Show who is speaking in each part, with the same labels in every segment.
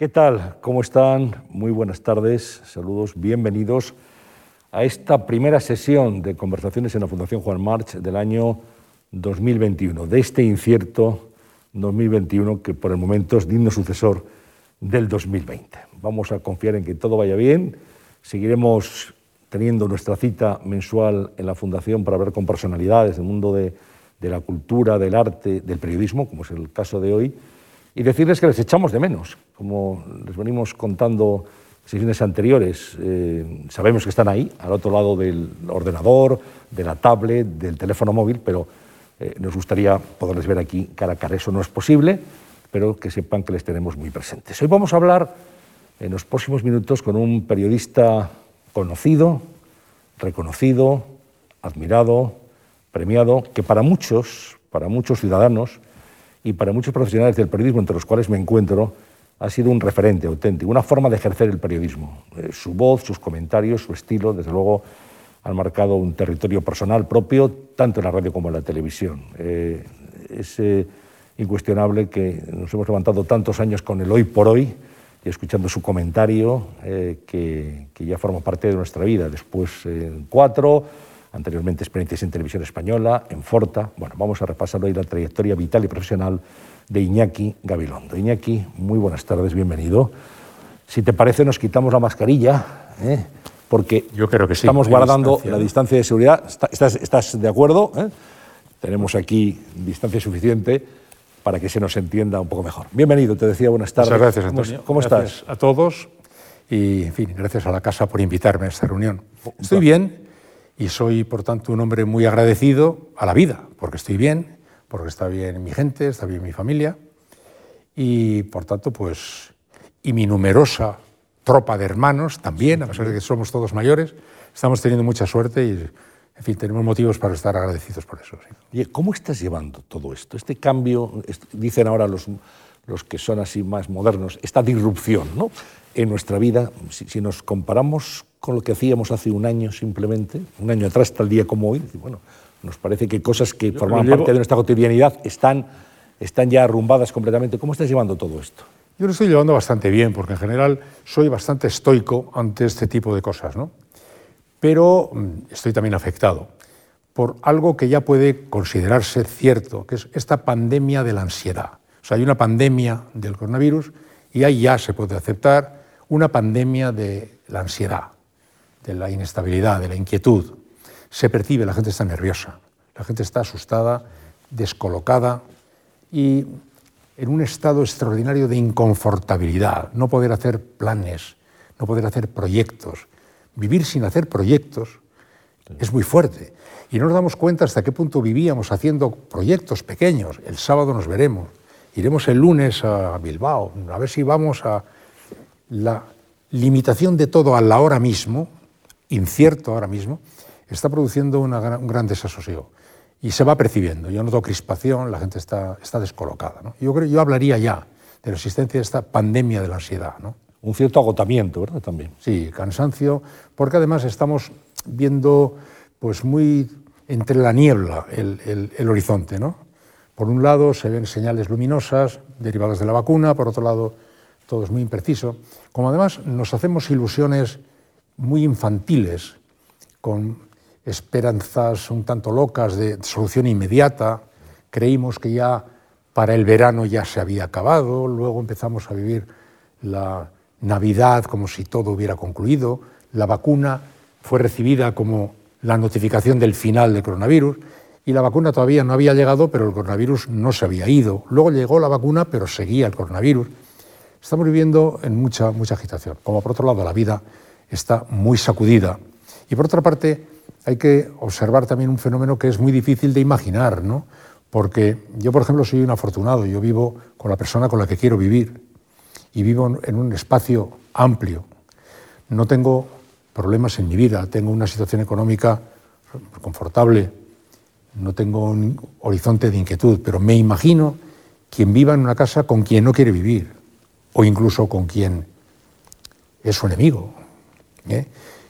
Speaker 1: ¿Qué tal? ¿Cómo están? Muy buenas tardes, saludos, bienvenidos a esta primera sesión de conversaciones en la Fundación Juan March del año 2021, de este incierto 2021 que por el momento es digno sucesor del 2020. Vamos a confiar en que todo vaya bien, seguiremos teniendo nuestra cita mensual en la Fundación para hablar con personalidades del mundo de, de la cultura, del arte, del periodismo, como es el caso de hoy, y decirles que les echamos de menos, como les venimos contando sesiones anteriores, eh, sabemos que están ahí, al otro lado del ordenador, de la tablet, del teléfono móvil, pero eh, nos gustaría poderles ver aquí cara a cara. Eso no es posible, pero que sepan que les tenemos muy presentes. Hoy vamos a hablar en los próximos minutos con un periodista conocido, reconocido, admirado, premiado, que para muchos, para muchos ciudadanos y para muchos profesionales del periodismo, entre los cuales me encuentro, ha sido un referente auténtico, una forma de ejercer el periodismo. Eh, su voz, sus comentarios, su estilo, desde luego, han marcado un territorio personal propio, tanto en la radio como en la televisión. Eh, es eh, incuestionable que nos hemos levantado tantos años con el hoy por hoy y escuchando su comentario, que, que, ya forma parte de nuestra vida. Después, en cuatro anteriormente experiencias en televisión española, en Forta. Bueno, vamos a repasar hoy la trayectoria vital y profesional de Iñaki Gabilondo. Iñaki, muy buenas tardes, bienvenido. Si te parece, nos quitamos la mascarilla, ¿eh? porque
Speaker 2: Yo creo que sí,
Speaker 1: estamos guardando la distancia de seguridad. ¿Estás, estás de acuerdo? ¿Eh? Tenemos aquí distancia suficiente para que se nos entienda un poco mejor. Bienvenido, te decía buenas tardes.
Speaker 2: Muchas gracias, Antonio.
Speaker 1: ¿Cómo,
Speaker 2: gracias
Speaker 1: estás?
Speaker 2: A todos y, en fin, gracias a la casa por invitarme a esta reunión. Estoy bien y soy, por tanto, un hombre muy agradecido a la vida, porque estoy bien, porque está bien mi gente, está bien mi familia, y por tanto, pues, y mi numerosa tropa de hermanos también, a pesar de que somos todos mayores, estamos teniendo mucha suerte y, en fin, tenemos motivos para estar agradecidos por eso.
Speaker 1: Sí. ¿Cómo estás llevando todo esto? Este cambio, dicen ahora los, los que son así más modernos, esta disrupción ¿no? en nuestra vida, si, si nos comparamos con lo que hacíamos hace un año simplemente, un año atrás, tal día como hoy. Bueno, nos parece que cosas que llevo... parte de nuestra cotidianidad están, están ya arrumbadas completamente. ¿Cómo estás llevando todo esto?
Speaker 2: Yo lo estoy llevando bastante bien, porque en general soy bastante estoico ante este tipo de cosas, ¿no? Pero estoy también afectado por algo que ya puede considerarse cierto, que es esta pandemia de la ansiedad. O sea, hay una pandemia del coronavirus y ahí ya se puede aceptar una pandemia de la ansiedad de la inestabilidad, de la inquietud. Se percibe, la gente está nerviosa, la gente está asustada, descolocada y en un estado extraordinario de inconfortabilidad, no poder hacer planes, no poder hacer proyectos. Vivir sin hacer proyectos es muy fuerte. Y no nos damos cuenta hasta qué punto vivíamos haciendo proyectos pequeños. El sábado nos veremos. Iremos el lunes a Bilbao, a ver si vamos a la limitación de todo a la hora mismo, incierto ahora mismo, está produciendo una, un gran desasosiego. Y se va percibiendo. Yo noto crispación, la gente está, está descolocada. ¿no? Yo, creo, yo hablaría ya de la existencia de esta pandemia de la ansiedad. ¿no?
Speaker 1: Un cierto agotamiento, ¿verdad? También.
Speaker 2: Sí, cansancio, porque además estamos viendo pues muy entre la niebla el, el, el horizonte. ¿no? Por un lado se ven señales luminosas derivadas de la vacuna, por otro lado todo es muy impreciso. Como además nos hacemos ilusiones muy infantiles, con esperanzas un tanto locas de solución inmediata. Creímos que ya para el verano ya se había acabado, luego empezamos a vivir la Navidad como si todo hubiera concluido, la vacuna fue recibida como la notificación del final del coronavirus y la vacuna todavía no había llegado, pero el coronavirus no se había ido. Luego llegó la vacuna, pero seguía el coronavirus. Estamos viviendo en mucha, mucha agitación, como por otro lado la vida está muy sacudida. Y por otra parte, hay que observar también un fenómeno que es muy difícil de imaginar, ¿no? Porque yo, por ejemplo, soy un afortunado, yo vivo con la persona con la que quiero vivir y vivo en un espacio amplio. No tengo problemas en mi vida, tengo una situación económica confortable, no tengo un horizonte de inquietud, pero me imagino quien viva en una casa con quien no quiere vivir o incluso con quien es su enemigo, ¿eh?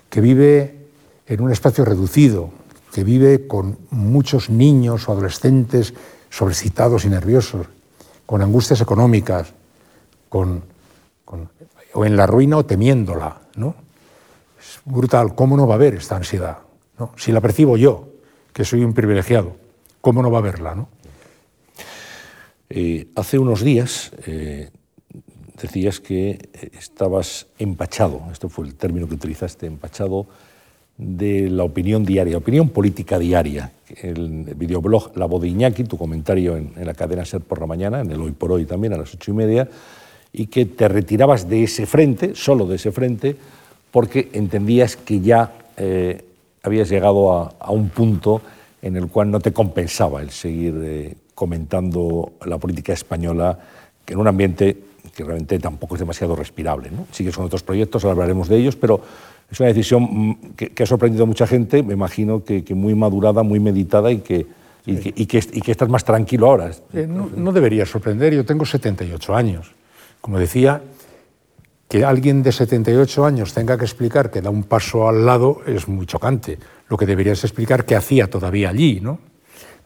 Speaker 2: que vive en un espacio reducido, que vive con muchos niños o adolescentes sobrecitados y nerviosos, con angustias económicas, con, o en la ruina o temiéndola. ¿no? Es brutal, ¿cómo no va a haber esta ansiedad? ¿no? Si la percibo yo, que soy un privilegiado, ¿cómo no va a haberla? ¿no?
Speaker 1: Eh, hace unos días eh, decías que estabas empachado, esto fue el término que utilizaste, empachado de la opinión diaria, opinión política diaria. El videoblog La Voz de Iñaki, tu comentario en, la cadena SER por la mañana, en el Hoy por Hoy también a las ocho y media, y que te retirabas de ese frente, solo de ese frente, porque entendías que ya eh, habías llegado a, un punto en el cual no te compensaba el seguir eh, comentando la política española que en un ambiente que realmente tampoco es demasiado respirable. ¿no? Sigues con otros proyectos, ahora hablaremos de ellos, pero es una decisión mm, que, ha sorprendido a mucha gente, me imagino que, muy madurada, muy meditada y que, y, que, estás más tranquilo ahora.
Speaker 2: Eh, no, debería sorprender, yo tengo 78 años. Como decía, que alguien de 78 años tenga que explicar que da un paso al lado es muy chocante. Lo que debería es explicar qué hacía todavía allí. ¿no?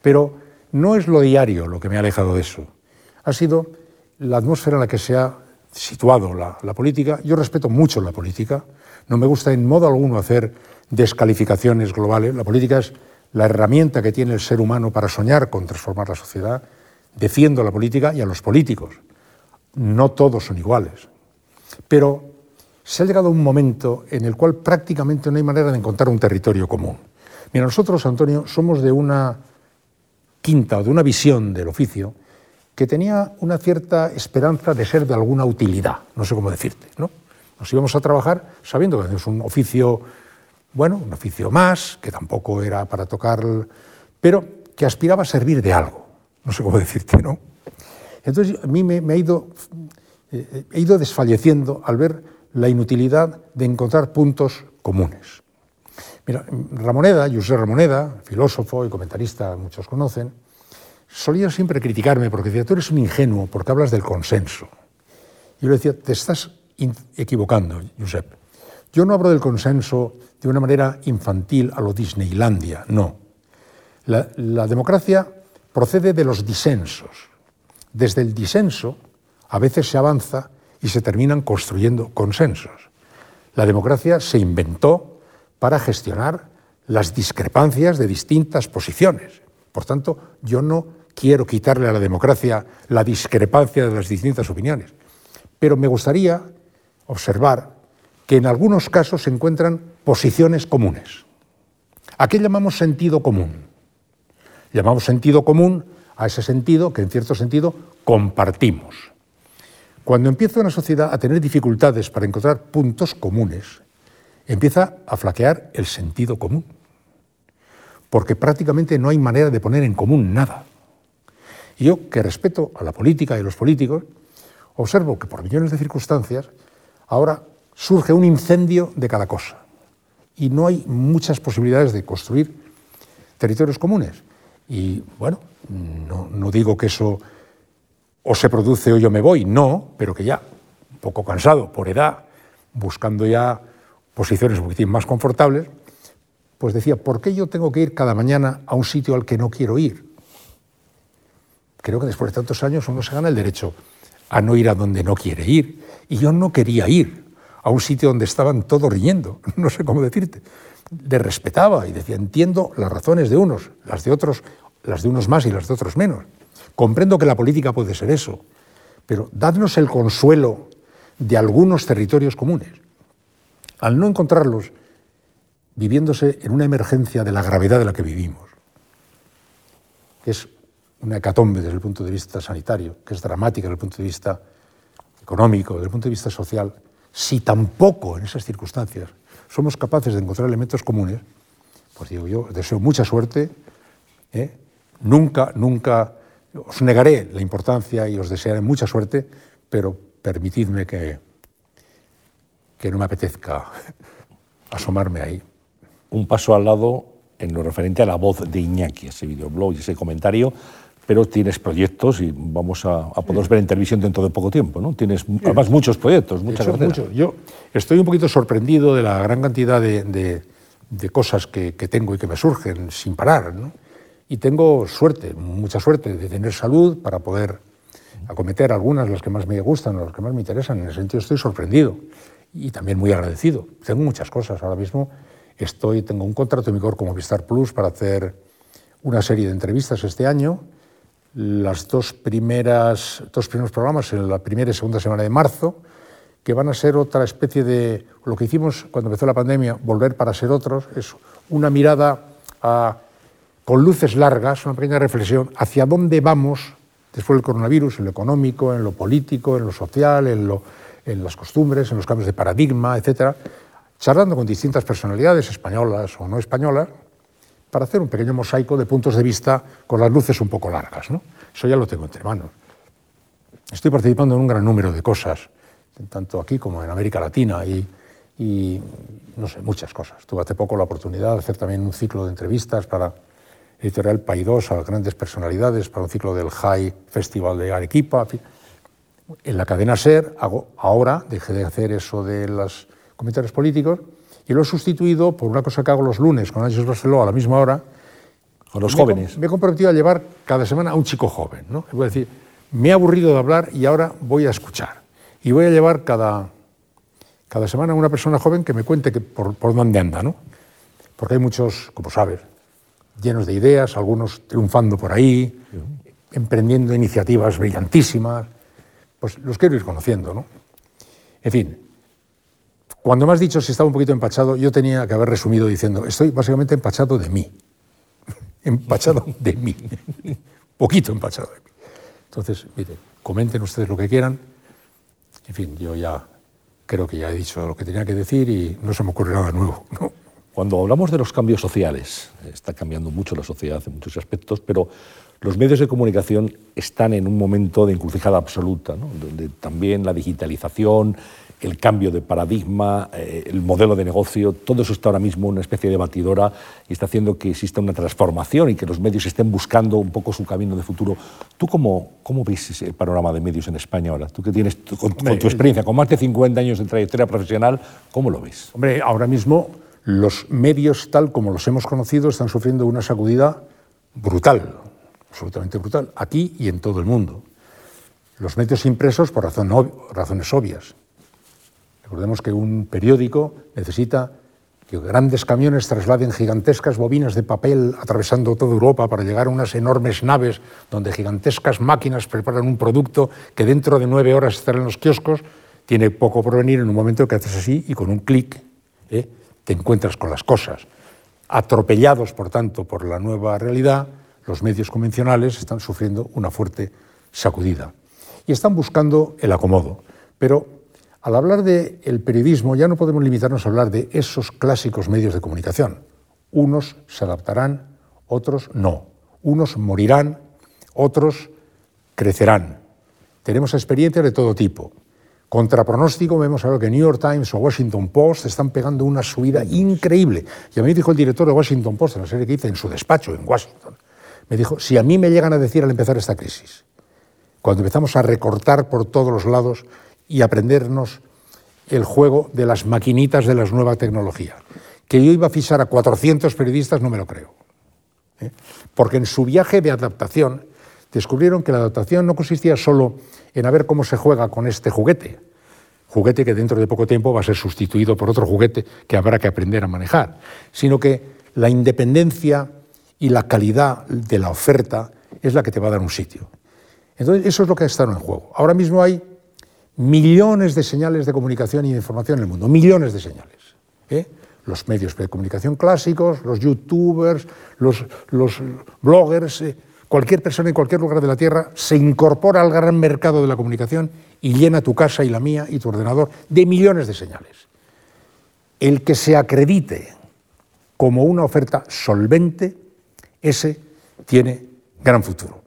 Speaker 2: Pero no es lo diario lo que me ha alejado de eso. Ha sido la atmósfera en la que se ha situado la, política. Yo respeto mucho la política no me gusta en modo alguno hacer descalificaciones globales. La política es la herramienta que tiene el ser humano para soñar con transformar la sociedad. Defiendo la política y a los políticos. No todos son iguales. Pero se ha llegado a un momento en el cual prácticamente no hay manera de encontrar un territorio común. Mira, nosotros, Antonio, somos de una quinta o de una visión del oficio que tenía una cierta esperanza de ser de alguna utilidad, no sé cómo decirte, ¿no? Nos íbamos a trabajar sabiendo que es un oficio, bueno, un oficio más, que tampoco era para tocar, pero que aspiraba a servir de algo. No sé cómo decirte, ¿no? Entonces a mí me, ha ido, eh, he ido desfalleciendo al ver la inutilidad de encontrar puntos comunes. Mira, Ramoneda, José Ramoneda, filósofo y comentarista, muchos conocen, solía siempre criticarme porque decía, tú eres un ingenuo porque hablas del consenso. Yo le decía, te estás equivocando, Josep. Yo no hablo del consenso de una manera infantil a lo Disneylandia, no. La, la democracia procede de los disensos. Desde el disenso a veces se avanza y se terminan construyendo consensos. La democracia se inventó para gestionar las discrepancias de distintas posiciones. Por tanto, yo no quiero quitarle a la democracia la discrepancia de las distintas opiniones, pero me gustaría observar que en algunos casos se encuentran posiciones comunes. ¿A qué llamamos sentido común? Llamamos sentido común a ese sentido que en cierto sentido compartimos. Cuando empieza una sociedad a tener dificultades para encontrar puntos comunes, empieza a flaquear el sentido común, porque prácticamente no hay manera de poner en común nada. Yo, que respeto a la política y a los políticos, observo que por millones de circunstancias Ahora surge un incendio de cada cosa y no hay muchas posibilidades de construir territorios comunes. Y bueno, no, digo que eso o se produce o yo me voy, no, pero que ya, un poco cansado por edad, buscando ya posiciones un poquitín más confortables, pues decía, ¿por qué yo tengo que ir cada mañana a un sitio al que no quiero ir? Creo que después de tantos años uno se gana el derecho a no ir a donde no quiere ir. Y yo no quería ir a un sitio donde estaban todos riendo, no sé cómo decirte. Le respetaba y decía, entiendo las razones de unos, las de otros, las de unos más y las de otros menos. Comprendo que la política puede ser eso, pero dadnos el consuelo de algunos territorios comunes. Al no encontrarlos, viviéndose en una emergencia de la gravedad de la que vivimos, que es una hecatombe desde el punto de vista sanitario, que es dramática desde el punto de vista económico, desde el punto de vista social, si tampoco en esas circunstancias somos capaces de encontrar elementos comunes, pues digo yo, deseo mucha suerte, ¿eh? nunca, nunca os negaré la importancia y os desearé mucha suerte, pero permitidme que, que no me apetezca asomarme ahí.
Speaker 1: Un paso al lado en lo referente a la voz de Iñaki, ese videoblog y ese comentario pero tienes proyectos y vamos a, poder ver en televisión dentro de poco tiempo, ¿no? Tienes además muchos proyectos, muchas
Speaker 2: mucho. Yo estoy un poquito sorprendido de la gran cantidad de, cosas que, tengo y que me surgen sin parar, ¿no? Y tengo suerte, mucha suerte de tener salud para poder acometer algunas, las que más me gustan, las que más me interesan. En ese sentido estoy sorprendido y también muy agradecido. Tengo muchas cosas. Ahora mismo estoy, tengo un contrato en vigor como Vistar Plus para hacer una serie de entrevistas este año. Las dos primeras, dos primeros programas, en la primera y segunda semana de marzo, que van a ser otra especie de lo que hicimos cuando empezó la pandemia, volver para ser otros, es una mirada con luces largas, una pequeña reflexión hacia dónde vamos después del coronavirus, en lo económico, en lo político, en lo social, en, lo, en las costumbres, en los cambios de paradigma, etcétera, charlando con distintas personalidades españolas o no españolas, para hacer un pequeño mosaico de puntos de vista con las luces un poco largas. Eso ya lo tengo entre manos. Estoy participando en un gran número de cosas, tanto aquí como en América Latina y, y no sé, muchas cosas. Tuve hace poco la oportunidad de hacer también un ciclo de entrevistas para Editorial Paidós a grandes personalidades, para un ciclo del High Festival de Arequipa. En la cadena SER hago ahora, dejé de hacer eso de los comentarios políticos, y lo he sustituido por una cosa que hago los lunes con Ángeles Barceló a la misma hora.
Speaker 1: Con los jóvenes.
Speaker 2: Me he comprometido a llevar cada semana a un chico joven. ¿no? Voy a decir, me he aburrido de hablar y ahora voy a escuchar. Y voy a llevar cada, cada semana a una persona joven que me cuente que por, por dónde anda. ¿no? Porque hay muchos, como sabes, llenos de ideas, algunos triunfando por ahí, emprendiendo iniciativas brillantísimas. Pues los quiero ir conociendo. ¿no? En fin, cuando me has dicho si estaba un poquito empachado, yo tenía que haber resumido diciendo, estoy básicamente empachado de mí. empachado de mí. poquito empachado de mí. Entonces, mire, comenten ustedes lo que quieran. En fin, yo ya creo que ya he dicho lo que tenía que decir y no se me ocurre nada nuevo.
Speaker 1: Cuando hablamos de los cambios sociales, está cambiando mucho la sociedad en muchos aspectos, pero los medios de comunicación están en un momento de encrucijada absoluta, donde también la digitalización, el cambio de paradigma, eh, el modelo de negocio, todo eso está ahora mismo en una especie de batidora y está haciendo que exista una transformación y que los medios estén buscando un poco su camino de futuro. ¿Tú cómo, cómo ves el panorama de medios en España ahora? Tú que tienes, con, tu experiencia, con más de 50 años de trayectoria profesional, ¿cómo lo ves?
Speaker 2: Hombre, ahora mismo los medios tal como los hemos conocido están sufriendo una sacudida brutal, absolutamente brutal, aquí y en todo el mundo. Los medios impresos por razones obvias Recordemos que un periódico necesita que grandes camiones trasladen gigantescas bobinas de papel atravesando toda Europa para llegar a unas enormes naves donde gigantescas máquinas preparan un producto que dentro de nueve horas estará en los kioscos. Tiene poco por venir en un momento que haces así y con un clic ¿eh? te encuentras con las cosas. Atropellados, por tanto, por la nueva realidad, los medios convencionales están sufriendo una fuerte sacudida y están buscando el acomodo. Pero al hablar del el periodismo ya no podemos limitarnos a hablar de esos clásicos medios de comunicación. Unos se adaptarán, otros no. Unos morirán, otros crecerán. Tenemos experiencias de todo tipo. Contra pronóstico vemos ahora que New York Times o Washington Post están pegando una subida increíble. Y a mí dijo el director de Washington Post, en la serie que hice en su despacho en Washington, me dijo, si a mí me llegan a decir al empezar esta crisis, cuando empezamos a recortar por todos los lados y aprendernos el juego de las maquinitas de las nuevas tecnologías. Que yo iba a fichar a 400 periodistas no me lo creo. ¿eh? Porque en su viaje de adaptación descubrieron que la adaptación no consistía solo en a ver cómo se juega con este juguete, juguete que dentro de poco tiempo va a ser sustituido por otro juguete que habrá que aprender a manejar, sino que la independencia y la calidad de la oferta es la que te va a dar un sitio. Entonces, eso es lo que ha estado en juego. Ahora mismo hay millones de señales de comunicación y de información en el mundo, millones de señales. ¿eh? Los medios de comunicación clásicos, los youtubers, los, bloggers, eh, cualquier persona en cualquier lugar de la Tierra se incorpora al gran mercado de la comunicación y llena tu casa y la mía y tu ordenador de millones de señales. El que se acredite como una oferta solvente, ese tiene gran futuro.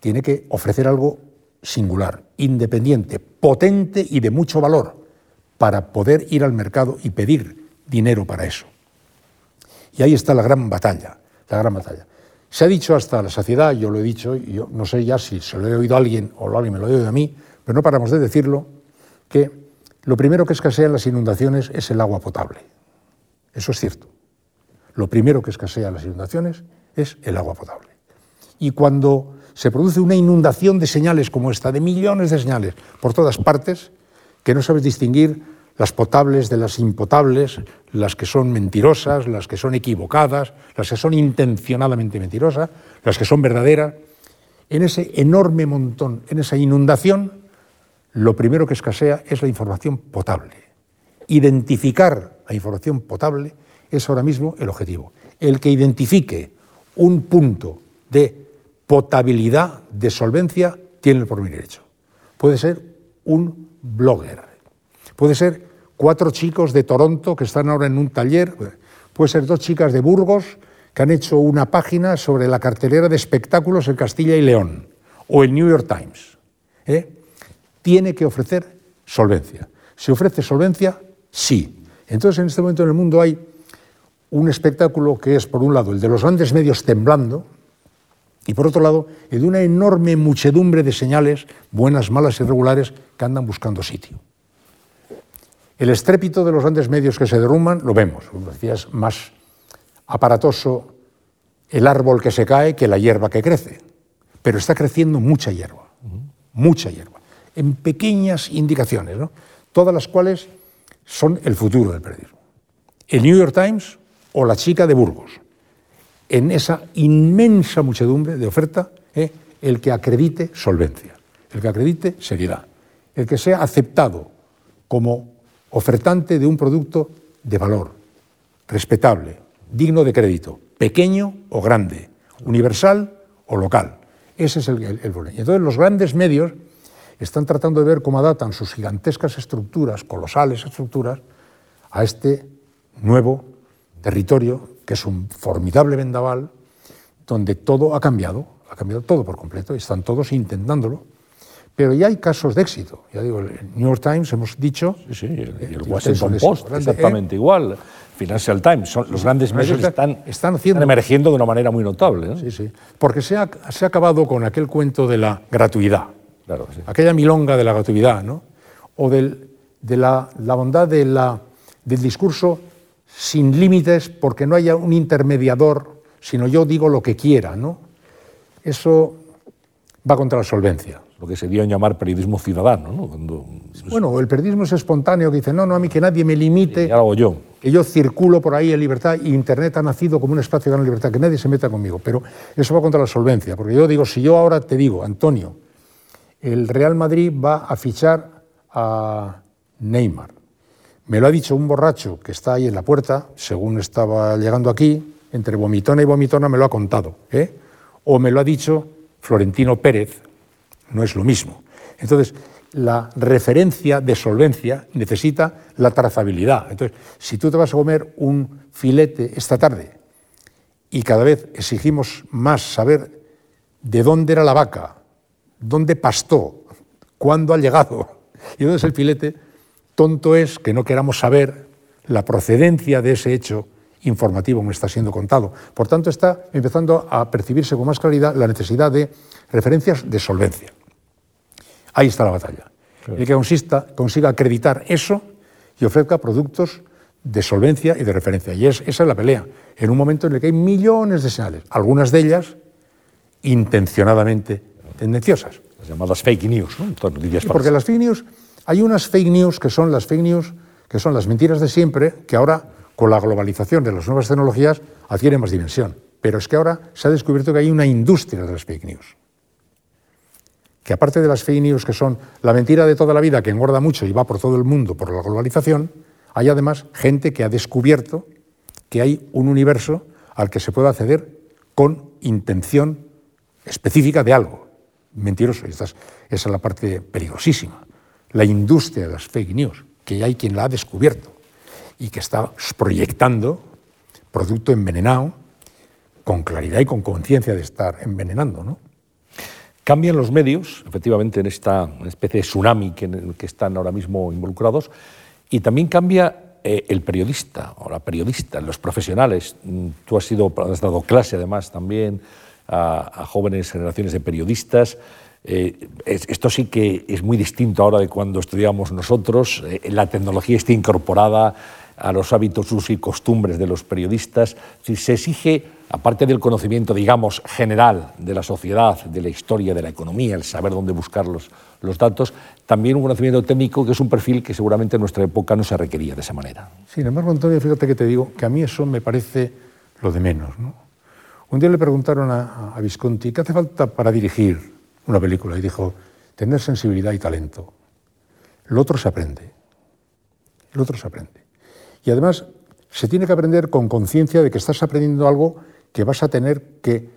Speaker 2: Tiene que ofrecer algo singular, independiente, potente y de mucho valor para poder ir al mercado y pedir dinero para eso. Y ahí está la gran batalla, la gran batalla. Se ha dicho hasta la saciedad, yo lo he dicho, yo no sé ya si se lo he oído a alguien o alguien me lo ha oído a mí, pero no paramos de decirlo, que lo primero que escasea en las inundaciones es el agua potable. Eso es cierto. Lo primero que escasea en las inundaciones es el agua potable. Y cuando se produce una inundación de señales como esta, de millones de señales por todas partes, que no sabes distinguir las potables de las impotables, las que son mentirosas, las que son equivocadas, las que son intencionadamente mentirosas, las que son verdaderas. En ese enorme montón, en esa inundación, lo primero que escasea es la información potable. Identificar la información potable es ahora mismo el objetivo. El que identifique un punto de potabilidad de solvencia tiene el porvenir hecho. Puede ser un blogger, puede ser cuatro chicos de Toronto que están ahora en un taller, puede ser dos chicas de Burgos que han hecho una página sobre la cartelera de espectáculos en Castilla y León, o el New York Times. ¿eh? Tiene que ofrecer solvencia. ¿Se ofrece solvencia? Sí. Entonces, en este momento en el mundo hay un espectáculo que es, por un lado, el de los grandes medios temblando, y por otro lado, de una enorme muchedumbre de señales, buenas, malas y regulares, que andan buscando sitio. El estrépito de los grandes medios que se derrumban lo vemos, decías, más aparatoso el árbol que se cae que la hierba que crece, pero está creciendo mucha hierba, mucha hierba, en pequeñas indicaciones, todas las cuales son el futuro del periodismo. El New York Times o la chica de Burgos en esa inmensa muchedumbre de oferta ¿eh? el que acredite solvencia, el que acredite seriedad, el que sea aceptado como ofertante de un producto de valor, respetable, digno de crédito, pequeño o grande, universal o local. Ese es el, problema. entonces los grandes medios están tratando de ver cómo adaptan sus gigantescas estructuras, colosales estructuras, a este nuevo territorio que es un formidable vendaval donde todo ha cambiado, ha cambiado todo por completo, y están todos intentándolo. Pero ya hay casos de éxito. Ya digo, el New York Times hemos dicho.
Speaker 1: Sí, sí, el, Washington Post, exactamente igual. Financial Times, son, los grandes medios están, están, haciendo, emergiendo de una manera muy notable.
Speaker 2: Sí, sí. Porque se ha, se ha, acabado con aquel cuento de la gratuidad. Claro, sí. Aquella milonga de la gratuidad, ¿no? O del, de la, la bondad de la, del discurso sin límites porque no haya un intermediador, sino yo digo lo que quiera, ¿no? Eso va contra la solvencia.
Speaker 1: Lo que se dio en llamar periodismo ciudadano, ¿no?
Speaker 2: Bueno, el periodismo es espontáneo, que dice, no, no, a mí que nadie me limite.
Speaker 1: ya lo hago yo.
Speaker 2: Que yo circulo por ahí en libertad y Internet ha nacido como un espacio de gran libertad, que nadie se meta conmigo. Pero eso va contra la solvencia, porque yo digo, si yo ahora te digo, Antonio, el Real Madrid va a fichar a Neymar, me lo ha dicho un borracho que está ahí en la puerta, según estaba llegando aquí, entre vomitona y vomitona me lo ha contado. ¿eh? O me lo ha dicho Florentino Pérez, no es lo mismo. Entonces, la referencia de solvencia necesita la trazabilidad. Entonces, si tú te vas a comer un filete esta tarde y cada vez exigimos más saber de dónde era la vaca, dónde pastó, cuándo ha llegado, y dónde es el filete, Tonto es que no queramos saber la procedencia de ese hecho informativo que está siendo contado. Por tanto, está empezando a percibirse con más claridad la necesidad de referencias de solvencia. Ahí está la batalla. El que consista, consiga acreditar eso y ofrezca productos de solvencia y de referencia. Y es, esa es la pelea, en un momento en el que hay millones de señales, algunas de ellas intencionadamente tendenciosas.
Speaker 1: Las llamadas fake news, ¿no?
Speaker 2: porque las fake news hay unas fake news que son las fake news, que son las mentiras de siempre, que ahora, con la globalización de las nuevas tecnologías, adquieren más dimensión. Pero es que ahora se ha descubierto que hay una industria de las fake news. Que aparte de las fake news, que son la mentira de toda la vida, que engorda mucho y va por todo el mundo por la globalización, hay además gente que ha descubierto que hay un universo al que se puede acceder con intención específica de algo. Mentiroso. esa es la parte peligrosísima la industria de las fake news, que hay quien la ha descubierto y que está proyectando producto envenenado con claridad y con conciencia de estar envenenando. ¿no?
Speaker 1: Cambian los medios, efectivamente, en esta especie de tsunami que, en el que están ahora mismo involucrados, y también cambia eh, el periodista o la periodista, los profesionales. Mm, tú has, sido, has dado clase además también a, a jóvenes generaciones de periodistas. Eh, esto sí que es muy distinto ahora de cuando estudiamos nosotros. Eh, la tecnología está incorporada, a los hábitos, usos y costumbres de los periodistas. Si se exige, aparte del conocimiento, digamos, general de la sociedad, de la historia, de la economía, el saber dónde buscar los, datos, también un conocimiento técnico que es un perfil que seguramente en nuestra época no se requería de esa manera.
Speaker 2: Sin embargo, Antonio, fíjate que te digo que a mí eso me parece lo de menos. Un día le preguntaron a Visconti qué hace falta para dirigir una película y dijo, tener sensibilidad y talento. Lo otro se aprende. El otro se aprende. Y además se tiene que aprender con conciencia de que estás aprendiendo algo que vas a tener que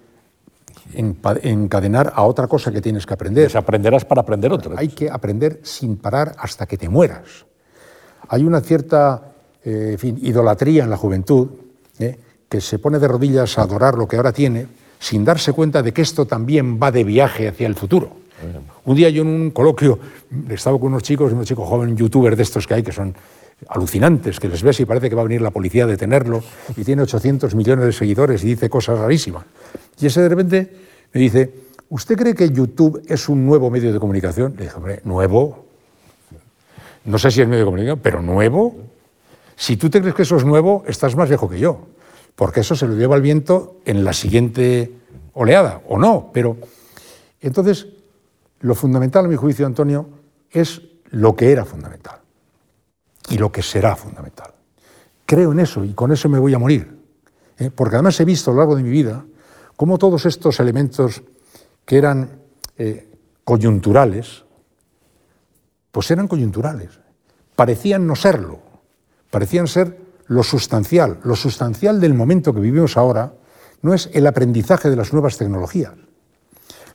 Speaker 2: encadenar a otra cosa que tienes que aprender.
Speaker 1: Desaprenderás para aprender otra.
Speaker 2: Hay que aprender sin parar hasta que te mueras. Hay una cierta eh, idolatría en la juventud eh, que se pone de rodillas a adorar lo que ahora tiene sin darse cuenta de que esto también va de viaje hacia el futuro. Un día yo en un coloquio estaba con unos chicos, unos chicos jóvenes, youtubers de estos que hay, que son alucinantes, que les ves y parece que va a venir la policía a detenerlo, y tiene 800 millones de seguidores y dice cosas rarísimas. Y ese de repente me dice, ¿usted cree que YouTube es un nuevo medio de comunicación? Le dije, hombre, ¿nuevo? No sé si es medio de comunicación, pero ¿nuevo? Si tú te crees que eso es nuevo, estás más viejo que yo, porque eso se lo lleva el viento en la siguiente oleada, o no, pero... Entonces, lo fundamental, a mi juicio, Antonio, es lo que era fundamental y lo que será fundamental. Creo en eso y con eso me voy a morir, ¿eh? porque además he visto a lo largo de mi vida cómo todos estos elementos que eran eh, coyunturales, pues eran coyunturales, parecían no serlo, parecían ser lo sustancial. Lo sustancial del momento que vivimos ahora no es el aprendizaje de las nuevas tecnologías.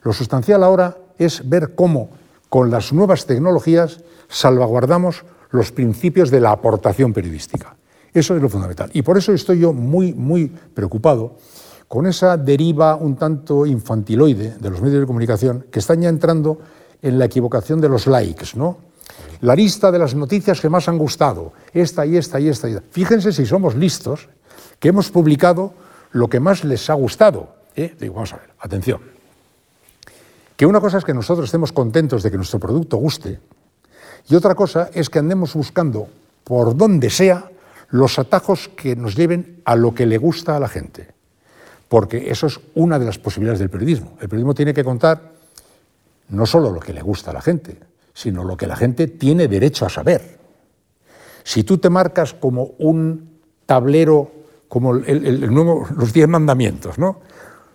Speaker 2: Lo sustancial ahora es ver cómo con las nuevas tecnologías salvaguardamos los principios de la aportación periodística. Eso es lo fundamental. Y por eso estoy yo muy, muy preocupado con esa deriva un tanto infantiloide de los medios de comunicación que están ya entrando en la equivocación de los likes, ¿no? La lista de las noticias que más han gustado, esta y esta y esta. Y esta. Fíjense si somos listos, que hemos publicado lo que más les ha gustado. ¿eh? Digo, vamos a ver, atención. Que una cosa es que nosotros estemos contentos de que nuestro producto guste, y otra cosa es que andemos buscando por donde sea los atajos que nos lleven a lo que le gusta a la gente. Porque eso es una de las posibilidades del periodismo. El periodismo tiene que contar no solo lo que le gusta a la gente, sino lo que la gente tiene derecho a saber. Si tú te marcas como un tablero, como los diez mandamientos, ¿no?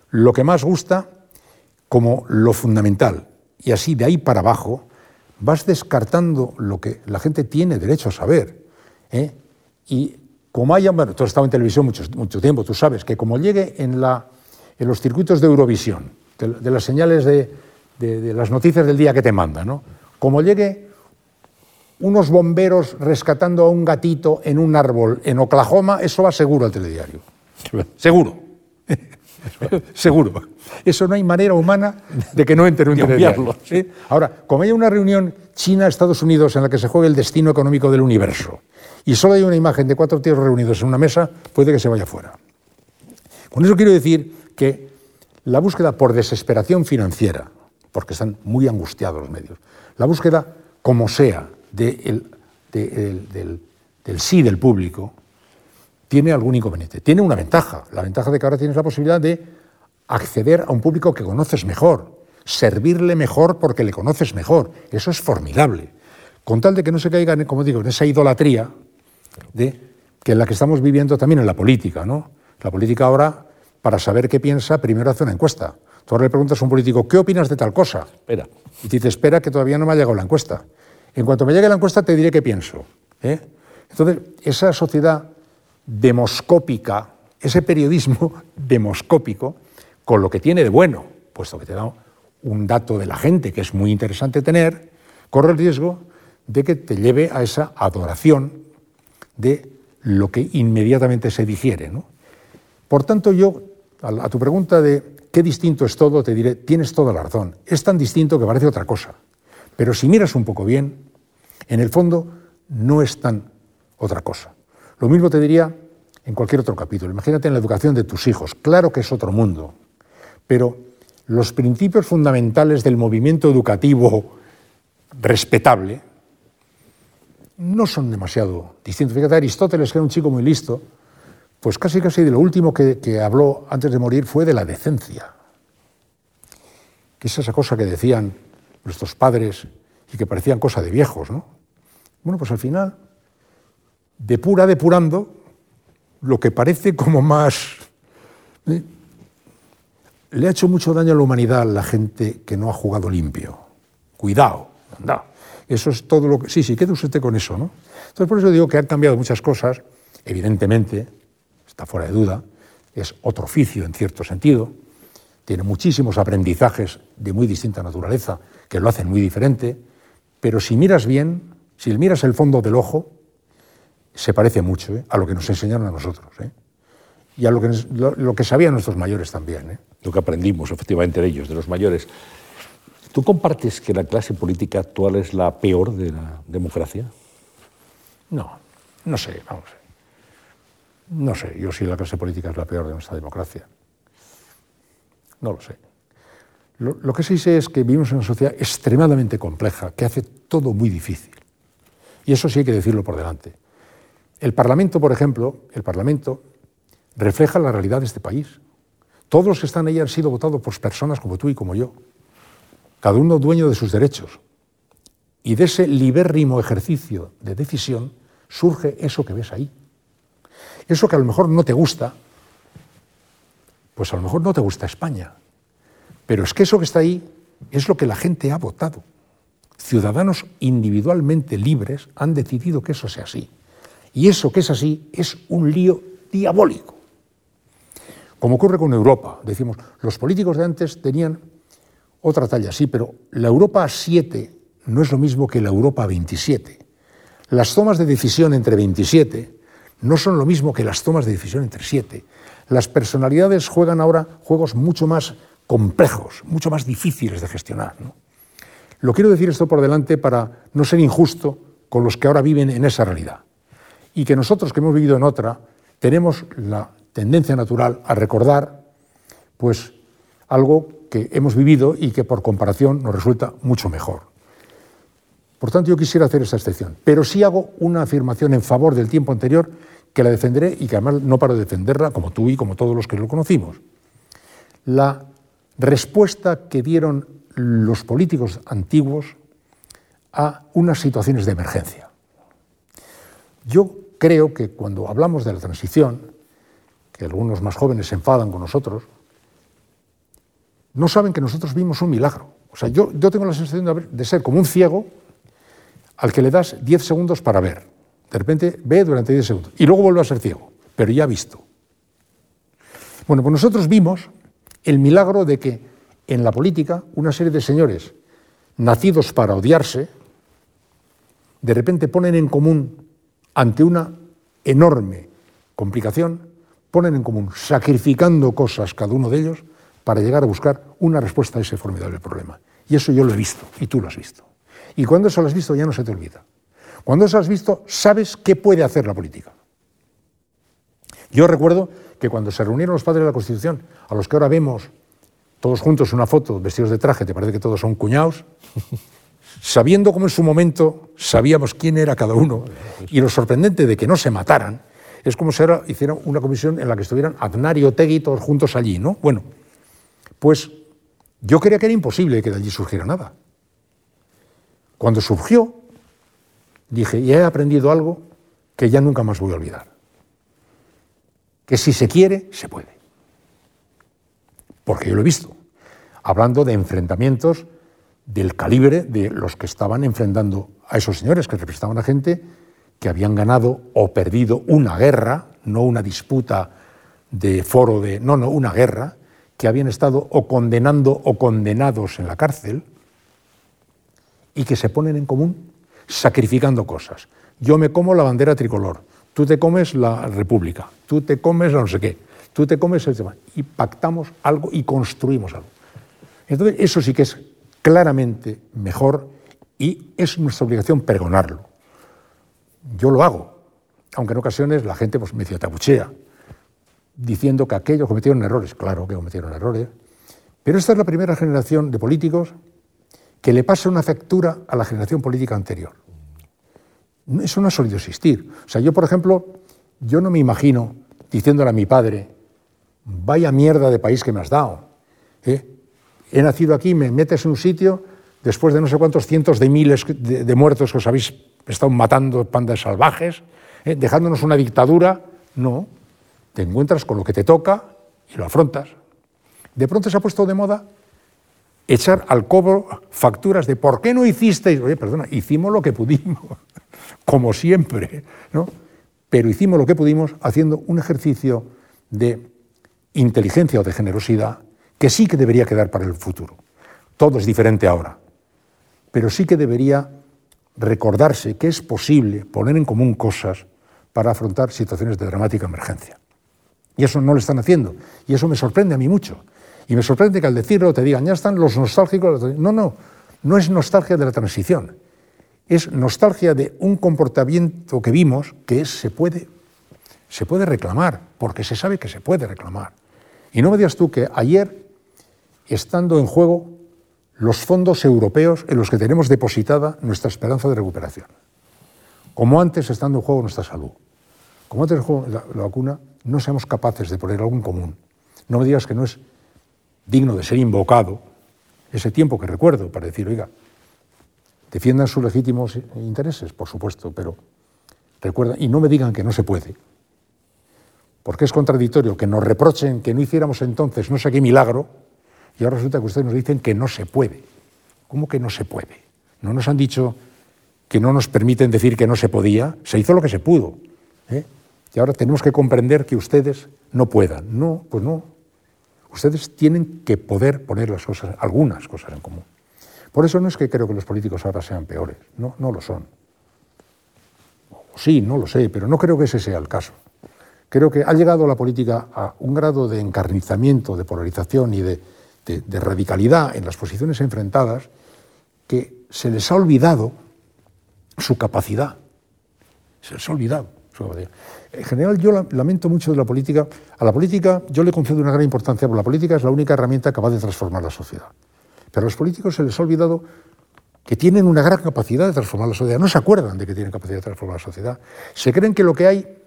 Speaker 2: lo que más gusta como lo fundamental, y así de ahí para abajo, vas descartando lo que la gente tiene derecho a saber. ¿eh? Y como haya, bueno, tú has estado en televisión mucho, tiempo, tú sabes que como llegue en los circuitos de Eurovisión, de, las señales de, de, las noticias del día que te manda, ¿no? Como llegue unos bomberos rescatando a un gatito en un árbol en Oklahoma, eso va seguro al telediario. Seguro. Seguro. Eso no hay manera humana de que no entre un telediario. Ahora, como hay una reunión China-Estados Unidos en la que se juega el destino económico del universo y solo hay una imagen de cuatro tíos reunidos en una mesa, puede que se vaya fuera. Con eso quiero decir que la búsqueda por desesperación financiera, porque están muy angustiados los medios, la búsqueda como sea del sí del público, tiene algún inconveniente. Tiene una ventaja, la ventaja de que ahora tienes la posibilidad de acceder a un público que conoces mejor, servirle mejor porque le conoces mejor. Eso es formidable. Con tal de que no se caigan, como digo, en esa idolatría de, que en la que estamos viviendo también en la política. ¿no? La política ahora, para saber qué piensa, primero hace una encuesta. Tú ahora le preguntas a un político, ¿qué opinas de tal cosa?
Speaker 1: Espera.
Speaker 2: Y te dice, espera, que todavía no me ha llegado la encuesta. En cuanto me llegue la encuesta, te diré qué pienso. ¿eh? Entonces, esa sociedad demoscópica, ese periodismo demoscópico, con lo que tiene de bueno, puesto que te da un dato de la gente que es muy interesante tener, corre el riesgo de que te lleve a esa adoración de lo que inmediatamente se digiere. Por tanto, yo, a tu pregunta de qué distinto es todo, te diré, tienes toda la razón. Es tan distinto que parece otra cosa. Pero si miras un poco bien, en el fondo no es tan otra cosa. Lo mismo te diría en cualquier otro capítulo. Imagínate en la educación de tus hijos. Claro que es otro mundo, pero los principios fundamentales del movimiento educativo respetable no son demasiado distintos. Fíjate, Aristóteles, que era un chico muy listo, pues casi casi de lo último que, que habló antes de morir fue de la decencia. Que es esa cosa que decían nuestros padres y que parecían cosa de viejos, ¿no? Bueno, pues al final depura depurando lo que parece como más... ¿eh? Le ha hecho mucho daño a la humanidad la gente que no ha jugado limpio. Cuidado, anda. Eso es todo lo que... Sí, sí, quede usted con eso, ¿no? Entonces, por eso digo que han cambiado muchas cosas, evidentemente, está fuera de duda, es otro oficio en cierto sentido, tiene muchísimos aprendizajes de muy distinta naturaleza que lo hacen muy diferente, pero si miras bien, si miras el fondo del ojo, se parece mucho ¿eh? a lo que nos enseñaron a nosotros ¿eh? y a lo que, lo, que, sabían nuestros mayores también. ¿eh?
Speaker 1: Lo que aprendimos efectivamente de ellos, de los mayores. ¿Tú compartes que la clase política actual es la peor de la democracia?
Speaker 2: No, no sé, vamos. No sé, yo sí la clase política es la peor de nuestra democracia. No lo sé. Lo, lo, que sí sé es que vivimos en una sociedad extremadamente compleja, que hace todo muy difícil. Y eso sí hay que decirlo por delante. El Parlamento, por ejemplo, el Parlamento refleja la realidad de este país. Todos los que están ahí han sido votados por personas como tú y como yo, cada uno dueño de sus derechos. Y de ese libérrimo ejercicio de decisión surge eso que ves ahí. Eso que a lo mejor no te gusta, pues a lo mejor no te gusta España. Pero es que eso que está ahí es lo que la gente ha votado. Ciudadanos individualmente libres han decidido que eso sea así. Y eso que es así es un lío diabólico. Como ocurre con Europa, decimos, los políticos de antes tenían otra talla, sí, pero la Europa 7 no es lo mismo que la Europa 27. Las tomas de decisión entre 27 no son lo mismo que las tomas de decisión entre 7. Las personalidades juegan ahora juegos mucho más complejos, mucho más difíciles de gestionar. Lo quiero decir esto por delante para no ser injusto con los que ahora viven en esa realidad y que nosotros que hemos vivido en otra tenemos la tendencia natural a recordar pues algo que hemos vivido y que por comparación nos resulta mucho mejor. Por tanto, yo quisiera hacer esa excepción, pero sí hago una afirmación en favor del tiempo anterior que la defenderé y que además no paro de defenderla, como tú y como todos los que lo conocimos. La respuesta que dieron los políticos antiguos a unas situaciones de emergencia. Yo creo que cuando hablamos de la transición, que algunos más jóvenes se enfadan con nosotros, no saben que nosotros vimos un milagro. O sea, yo, yo tengo la sensación de, ser como un ciego al que le das 10 segundos para ver. De repente ve durante 10 segundos y luego vuelve a ser ciego, pero ya ha visto. Bueno, pues nosotros vimos el milagro de que en la política una serie de señores nacidos para odiarse, de repente ponen en común ante una enorme complicación, ponen en común, sacrificando cosas cada uno de ellos para llegar a buscar una respuesta a ese formidable problema. Y eso yo lo he visto, y tú lo has visto. Y cuando eso lo has visto ya no se te olvida. Cuando eso has visto, sabes qué puede hacer la política. Yo recuerdo que cuando se reunieron los padres de la Constitución, a los que ahora vemos todos juntos una foto vestidos de traje, te parece que todos son cuñados, sabiendo cómo en su momento sabíamos quién era cada uno, y lo sorprendente de que no se mataran, es como si ahora hicieran una comisión en la que estuvieran Aznar y Otegui todos juntos allí, ¿no? Bueno, pues yo creía que era imposible que de allí surgiera nada. Cuando surgió, dije, y he aprendido algo que ya nunca más voy a olvidar. Que si se quiere, se puede. Porque yo lo he visto. Hablando de enfrentamientos del calibre de los que estaban enfrentando a esos señores que representaban a gente que habían ganado o perdido una guerra, no una disputa de foro de, no, no, una guerra, que habían estado o condenando o condenados en la cárcel y que se ponen en común sacrificando cosas. Yo me como la bandera tricolor, tú te comes la república, tú te comes la no sé qué, tú te comes el tema, y pactamos algo y construimos algo. Entonces, eso sí que es claramente mejor y es nuestra obligación pregonarlo. Yo lo hago, aunque en ocasiones la gente pues, me dice, tabuchea, diciendo que aquellos cometieron errores. Claro que cometieron errores. Pero esta es la primera generación de políticos que le pasa una factura a la generación política anterior. Eso no ha solido existir. O sea, yo, por ejemplo, yo no me imagino diciéndole a mi padre, vaya mierda de país que me has dado. ¿eh? He nacido aquí, me metes en un sitio, después de no sé cuántos cientos de miles de, muertos que os habéis estado matando pandas salvajes, ¿eh? dejándonos una dictadura. No, te encuentras con lo que te toca y lo afrontas. De pronto se ha puesto de moda echar al cobro facturas de ¿por qué no hicisteis? Oye, perdona, hicimos lo que pudimos, como siempre, ¿no? Pero hicimos lo que pudimos haciendo un ejercicio de inteligencia o de generosidad que sí que debería quedar para el futuro. Todo es diferente ahora, pero sí que debería recordarse que es posible poner en común cosas para afrontar situaciones de dramática emergencia. Y eso no lo están haciendo. Y eso me sorprende a mí mucho. Y me sorprende que al decirlo te digan, ya están los nostálgicos. No, no, no es nostalgia de la transición. Es nostalgia de un comportamiento que vimos que se, puede, se puede reclamar, porque se sabe que se puede reclamar. Y no me digas tú que ayer, estando en juego los fondos europeos en los que tenemos depositada nuestra esperanza de recuperación, como antes estando en juego nuestra salud, como antes en juego la, la vacuna, no seamos capaces de poner algo en común. No me digas que no es digno de ser invocado ese tiempo que recuerdo para decir, oiga, defiendan sus legítimos intereses, por supuesto, pero recuerda, y no me digan que no se puede, porque es contradictorio que nos reprochen que no hiciéramos entonces no sé qué milagro, y ahora resulta que ustedes nos dicen que no se puede. ¿Cómo que no se puede? ¿No nos han dicho que no nos permiten decir que no se podía? Se hizo lo que se pudo. ¿eh? Y ahora tenemos que comprender que ustedes no puedan. No, pues no. Ustedes tienen que poder poner las cosas, algunas cosas en común. Por eso no es que creo que los políticos ahora sean peores, no, no lo son. Sí, no lo sé, pero no creo que ese sea el caso. Creo que ha llegado la política a un grado de encarnizamiento, de polarización y de, radicalidad en las posiciones enfrentadas que se les ha olvidado su capacidad. Se les ha olvidado su capacidad. En general, yo lamento mucho de la política. A la política yo le concedo una gran importancia, porque la política es la única herramienta capaz de transformar la sociedad. Pero a los políticos se les ha olvidado que tienen una gran capacidad de transformar la sociedad. No se acuerdan de que tienen capacidad de transformar la sociedad. Se creen que lo que hay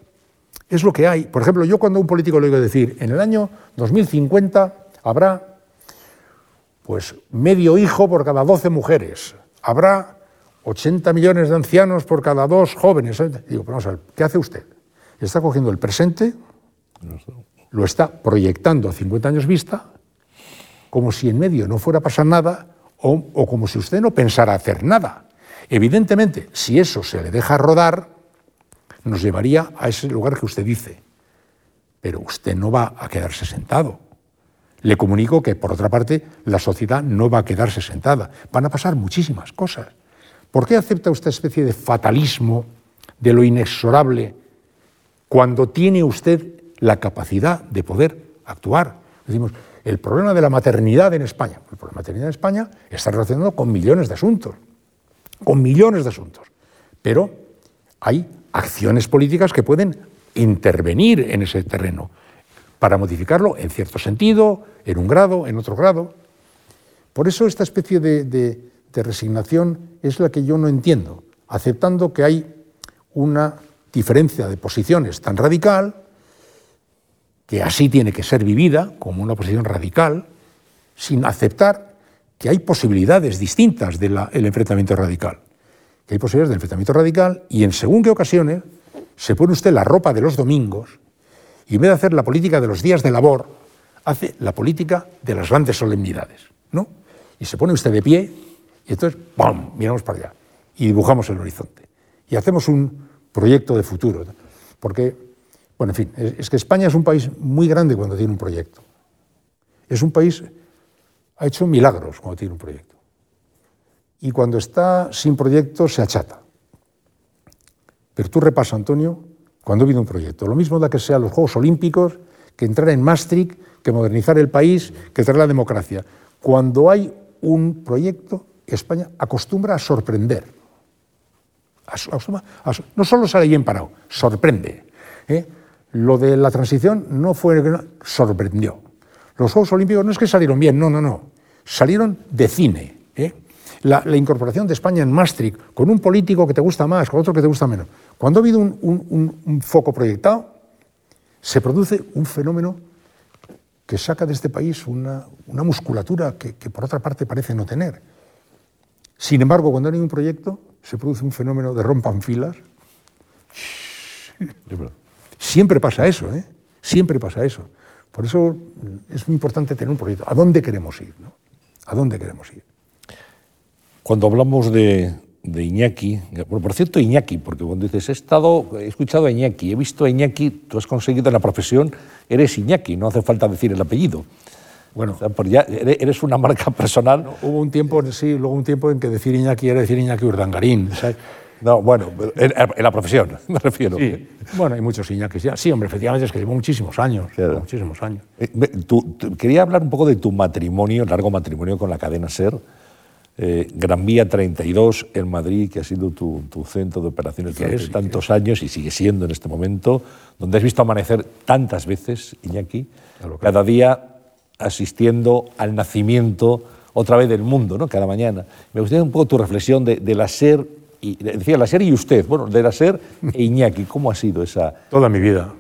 Speaker 2: es lo que hay. Por ejemplo, yo cuando a un político le oigo decir, en el año 2050 habrá pues medio hijo por cada 12 mujeres, habrá 80 millones de ancianos por cada dos jóvenes. Digo, vamos a ver, ¿qué hace usted? Está cogiendo el presente, lo está proyectando a 50 años vista como si en medio no fuera a pasar nada o, como si usted no pensara hacer nada. Evidentemente, si eso se le deja rodar, nos llevaría a ese lugar que usted dice. Pero usted no va a quedarse sentado. Le comunico que, por otra parte, la sociedad no va a quedarse sentada. Van a pasar muchísimas cosas. ¿Por qué acepta usted especie de fatalismo de lo inexorable cuando tiene usted la capacidad de poder actuar? Decimos, el problema de la maternidad en España. El problema de la maternidad en España está relacionado con millones de asuntos, con millones de asuntos. Pero hay acciones políticas que pueden intervenir en ese terreno para modificarlo en cierto sentido, en un grado, en otro grado. Por eso esta especie de, resignación es la que yo no entiendo, aceptando que hay una diferencia de posiciones tan radical que así tiene que ser vivida, como una posición radical, sin aceptar que hay posibilidades distintas del enfrentamiento radical. Que hay posibilidades del enfrentamiento radical y en según qué ocasiones se pone usted la ropa de los domingos y en vez de hacer la política de los días de labor, hace la política de las grandes solemnidades. ¿no? Y se pone usted de pie y entonces, ¡pum!, miramos para allá y dibujamos el horizonte. Y hacemos un proyecto de futuro. Porque bueno, en fin, es que España es un país muy grande cuando tiene un proyecto. Es un país, ha hecho milagros cuando tiene un proyecto. Y cuando está sin proyecto se achata. Pero tú repasa, Antonio, cuando habido un proyecto. Lo mismo da que sean los Juegos Olímpicos, que entrar en Maastricht, que modernizar el país, que traer la democracia. Cuando hay un proyecto, España acostumbra a sorprender. No solo sale bien parado, sorprende. ¿eh? Lo de la transición no fue sorprendió. Los Juegos Olímpicos no es que salieron bien, no, no, no. Salieron de cine. ¿eh? La, incorporación de España en Maastricht, con un político que te gusta más, con otro que te gusta menos. Cuando ha habido un, foco proyectado, se produce un fenómeno que saca de este país una, musculatura que, por otra parte parece no tener. Sin embargo, cuando hay un proyecto, se produce un fenómeno de rompan filas. Siempre pasa eso, ¿eh? Siempre pasa eso. Por eso es muy importante tener un proyecto. ¿A dónde queremos ir? ¿A dónde queremos ir?
Speaker 1: Cuando hablamos de, Iñaki, por cierto Iñaki, porque cuando dices he estado, he escuchado a Iñaki, he visto a Iñaki, tú has conseguido en la profesión, eres Iñaki, no hace falta decir el apellido. Bueno, ya eres una marca personal.
Speaker 2: hubo un tiempo, sí, luego un tiempo en que decir Iñaki era decir Iñaki Urdangarín.
Speaker 1: No, bueno, en, la profesión, me refiero.
Speaker 2: Sí. Bueno, hay muchos Iñakis ya. Sí, hombre, efectivamente es que llevo muchísimos años. Muchísimos años.
Speaker 1: Eh, quería hablar un poco de tu matrimonio, largo matrimonio con la cadena SER. Eh, Gran Vía 32 en Madrid, que ha sido tu, centro de operaciones durante tantos años y sigue siendo en este momento, donde has visto amanecer tantas veces, Iñaki, cada día asistiendo al nacimiento otra vez del mundo, ¿no? cada mañana. Me gustaría un poco tu reflexión de, de la SER y decía la SER y usted, bueno, de la SER e Iñaki, ¿cómo ha sido esa...?
Speaker 2: Toda mi vida.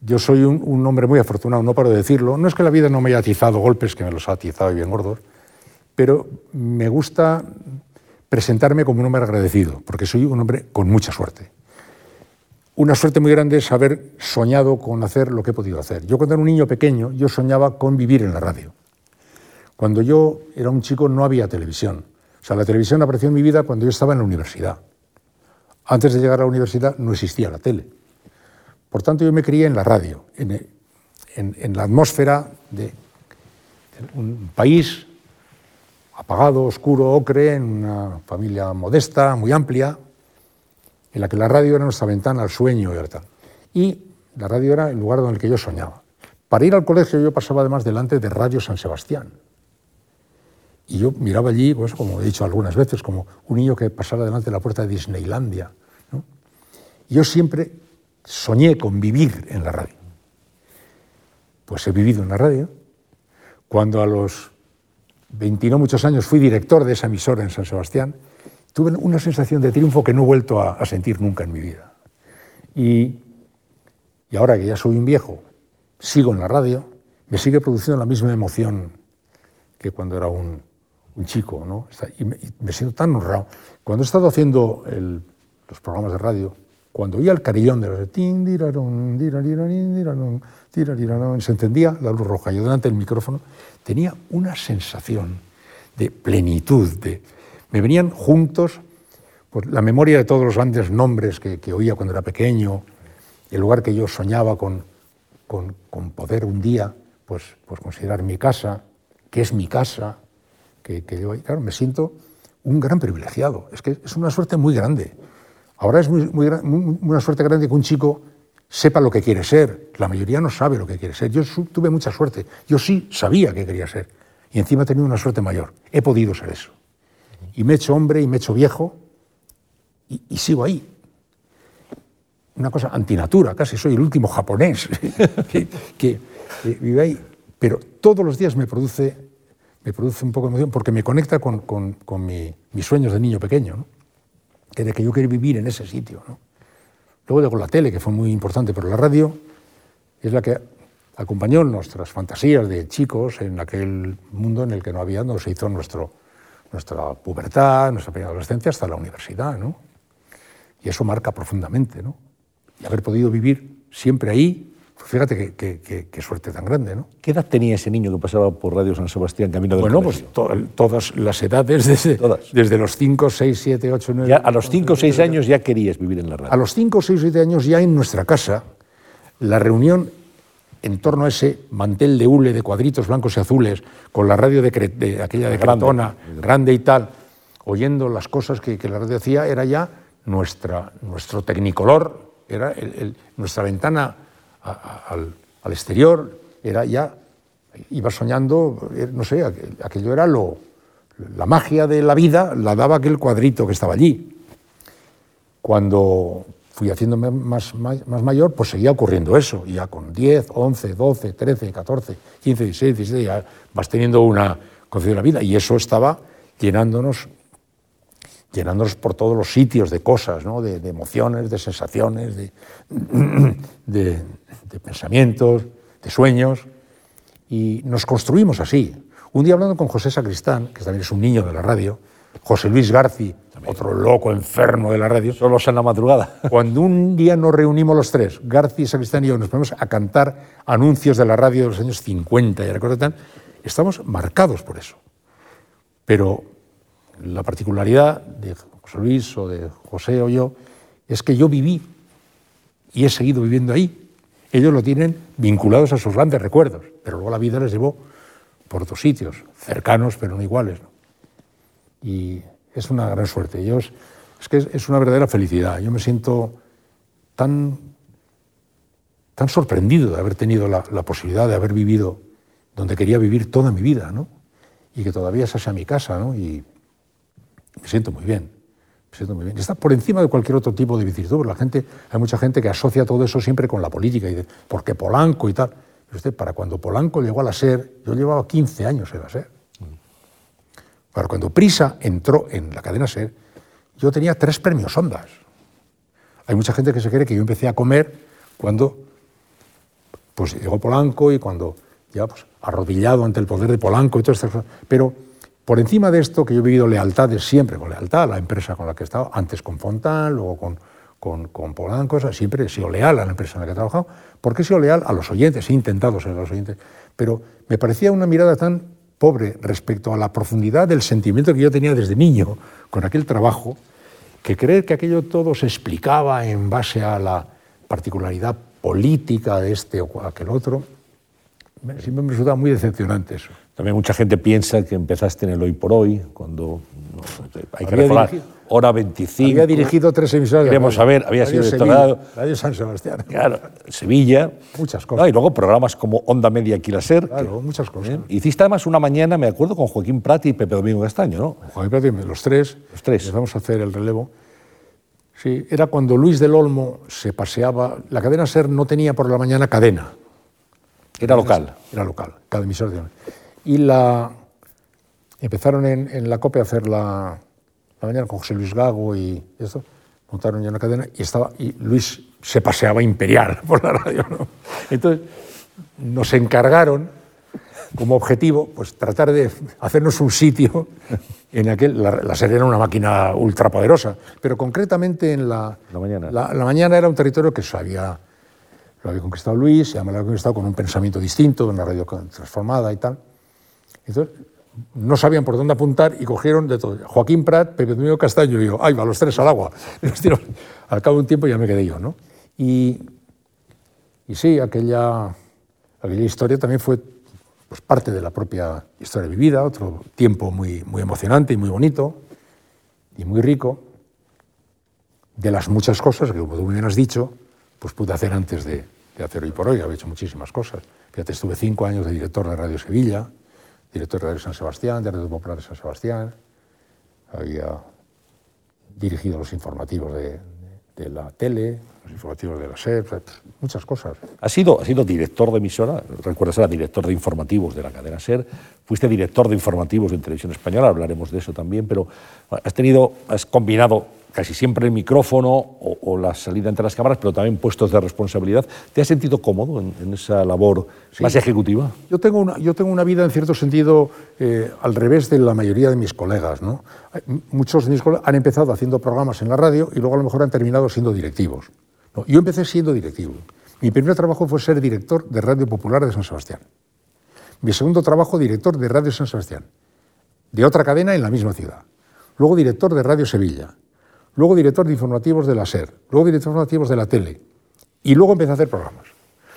Speaker 2: Yo soy un, hombre muy afortunado, no paro de decirlo. No es que la vida no me haya atizado golpes, que me los ha atizado y bien gordos, pero me gusta presentarme como un hombre agradecido, porque soy un hombre con mucha suerte. Una suerte muy grande es haber soñado con hacer lo que he podido hacer. Yo cuando era un niño pequeño, yo soñaba con vivir en la radio. Cuando yo era un chico no había televisión. O sea, la televisión apareció en mi vida cuando yo estaba en la universidad. Antes de llegar a la universidad no existía la tele. Por tanto, yo me crié en la radio, en, la atmósfera de, un país apagado, oscuro, ocre, en una familia modesta, muy amplia, en la que la radio era nuestra ventana al sueño tal. Y la radio era el lugar donde yo soñaba. Para ir al colegio yo pasaba además delante de Radio San Sebastián, y yo miraba allí, pues, como he dicho algunas veces, como un niño que pasara delante de la puerta de Disneylandia. Yo siempre soñé con vivir en la radio. Pues he vivido en la radio. Cuando a los 20 no muchos años fui director de esa emisora en San Sebastián, tuve una sensación de triunfo que no he vuelto a, sentir nunca en mi vida. Y, y ahora que ya soy un viejo, sigo en la radio, me sigue produciendo la misma emoción que cuando era un, un chico, ¿no? Y me, siento tan honrado. Cuando he estado haciendo los programas de radio, cuando oía el carillón de los tin, se entendía la luz roja. Yo delante del micrófono tenía una sensación de plenitud, de, me venían juntos pues, la memoria de todos los grandes nombres que, oía cuando era pequeño, el lugar que yo soñaba con, con, con poder un día pues, pues considerar mi casa, que es mi casa, que, que ahí. Claro, me siento un gran privilegiado. Es que es una suerte muy grande. Ahora es muy, una suerte grande que un chico sepa lo que quiere ser. La mayoría no sabe lo que quiere ser. Yo tuve mucha suerte. Yo sí sabía que quería ser. Y encima he tenido una suerte mayor. He podido ser eso. Y me he hecho hombre y me he hecho viejo y, sigo ahí. Una cosa antinatura, casi soy el último japonés que vive ahí. Pero todos los días me produce me produce un poco de emoción porque me conecta con, con, mis sueños de niño pequeño, ¿no? que de que yo quería vivir en ese sitio. ¿no? Luego con la tele, que fue muy importante, pero la radio es la que acompañó nuestras fantasías de chicos en aquel mundo en el que no había, donde se hizo nuestro, nuestra pubertad, nuestra primera adolescencia hasta la universidad. ¿no? Y eso marca profundamente. ¿no? Y haber podido vivir siempre ahí, Fíjate qué suerte tan grande, ¿no?
Speaker 1: ¿Qué edad tenía ese niño que pasaba por Radio San Sebastián camino del
Speaker 2: Bueno, pues todas las edades, desde, desde los 5, 6, 7, 8, 9...
Speaker 1: Ya, a los 5 o 6 años ya querías vivir en la radio.
Speaker 2: A los 5, 6, 7 años ya en nuestra casa, la reunión en torno a ese mantel de hule de cuadritos blancos y azules, con la radio de, aquella de Cratona, grande, y tal, oyendo las cosas que, la radio hacía, era ya nuestra, nuestro tecnicolor, era nuestra ventana al, exterior, era ya, iba soñando, eh, no sé, aquello era lo, la magia de la vida, la daba aquel cuadrito que estaba allí. Cuando fui haciéndome más, más, mayor, pues seguía ocurriendo eso, ya con 10, 11, 12, 13, 14, 15, 16, 17, ya vas teniendo una concepción de la vida, y eso estaba llenándonos, llenándonos por todos los sitios de cosas, ¿no? de, emociones, de sensaciones, de, de, de pensamientos, de sueños, y nos construimos así. Un día hablando con José Sacristán, que también es un niño de la radio, José Luis Garci, otro loco enfermo de la radio.
Speaker 1: Solo en la madrugada.
Speaker 2: Cuando un día nos reunimos los tres, Garci, Sacristán y yo, nos ponemos a cantar anuncios de la radio de los años 50 y recuerdo tan, estamos marcados por eso. Pero la particularidad de José Luis o de José o yo es que yo viví y he seguido viviendo ahí. Ellos lo tienen vinculados a sus grandes recuerdos, pero luego la vida les llevó por otros sitios, cercanos pero no iguales. Y es una gran suerte. Yo es, que es, una verdadera felicidad. Yo me siento tan, tan sorprendido de haber tenido la, posibilidad de haber vivido donde quería vivir toda mi vida, ¿no? Y que todavía esa sea mi casa, ¿no? Y me siento muy bien. Me siento muy bien. Está por encima de cualquier otro tipo de vicisitud. La gente, hay mucha gente que asocia todo eso siempre con la política y de, porque Polanco y tal. usted, para cuando Polanco llegó a la SER, yo llevaba 15 años en la SER. Para cuando Prisa entró en la cadena SER, yo tenía tres premios Ondas. Hay mucha gente que se cree que yo empecé a comer cuando pues, llegó Polanco y cuando ya pues, arrodillado ante el poder de Polanco y todas estas cosas. Pero por encima de esto, que yo he vivido lealtades siempre, con lealtad a la empresa con la que he estado, antes con Fontán, luego con, con, con Polanco, siempre he sido leal a la empresa en la que he trabajado, porque he sido leal a los oyentes, he intentado ser a los oyentes, pero me parecía una mirada tan pobre respecto a la profundidad del sentimiento que yo tenía desde niño con aquel trabajo, que creer que aquello todo se explicaba en base a la particularidad política de este o aquel otro, siempre me resulta muy decepcionante eso.
Speaker 1: También mucha gente piensa que empezaste en el hoy por hoy, cuando hay que recordar, hora 25.
Speaker 2: Había dirigido tres emisoras.
Speaker 1: Queremos saber, había sido
Speaker 2: directorado. Radio San Sebastián.
Speaker 1: Claro, Sevilla.
Speaker 2: Muchas cosas.
Speaker 1: y luego programas como Onda Media Ser.
Speaker 2: Claro, muchas cosas.
Speaker 1: Hiciste además una mañana, me acuerdo, con Joaquín Prat y Pepe Domingo Castaño, ¿no?
Speaker 2: Joaquín Prat y los tres.
Speaker 1: Los tres.
Speaker 2: Empezamos a hacer el relevo. Sí, era cuando Luis del Olmo se paseaba. La cadena Ser no tenía por la mañana cadena.
Speaker 1: Era local.
Speaker 2: Era local, cada emisora. Y la, empezaron en, la COPE a hacer la, la, mañana con José Luis Gago y eso, montaron ya una cadena y, estaba, y Luis se paseaba imperial por la radio. Entonces nos encargaron como objetivo pues, tratar de hacernos un sitio en aquel. La, la serie era una máquina ultrapoderosa, pero concretamente en la,
Speaker 1: la mañana.
Speaker 2: La, mañana era un territorio que se había, lo había conquistado Luis, se había conquistado con un pensamiento distinto, una radio transformada y tal. Entonces, no sabían por dónde apuntar y cogieron de todo. Joaquín Prat, Pepe Domingo Castaño y yo, ¡ay, va, los tres al agua! Al cabo de un tiempo ya me quedé yo, ¿no? Y, sí, aquella, historia también fue pues, parte de la propia historia vivida, otro tiempo muy, muy emocionante y muy bonito y muy rico, de las muchas cosas que, como tú bien has dicho, pues pude hacer antes de, de hacer hoy por hoy, había hecho muchísimas cosas. Fíjate, estuve cinco años de director de Radio Sevilla, director de Radio San Sebastián, de Radio Popular de San Sebastián, había dirigido los informativos de, la tele, los informativos de la SEP, muchas cosas.
Speaker 1: Ha sido, sido director de emisora, recuerdas, era director de informativos de la cadena SER, fuiste director de informativos de Televisión Española, hablaremos de eso también, pero has tenido, has combinado casi siempre el micrófono o, la salida entre las cámaras, pero también puestos de responsabilidad. ¿Te has sentido cómodo en, esa labor más ejecutiva?
Speaker 2: Yo tengo, una, yo tengo una vida, en cierto sentido, eh, al revés de la mayoría de mis colegas. ¿no? Muchos de mis colegas han empezado haciendo programas en la radio y luego a lo mejor han terminado siendo directivos. Yo empecé siendo directivo. Mi primer trabajo fue ser director de Radio Popular de San Sebastián. Mi segundo trabajo, director de Radio San Sebastián, de otra cadena en la misma ciudad. Luego director de Radio Sevilla luego director de informativos de la SER, luego director de informativos de la tele, y luego empecé a hacer programas.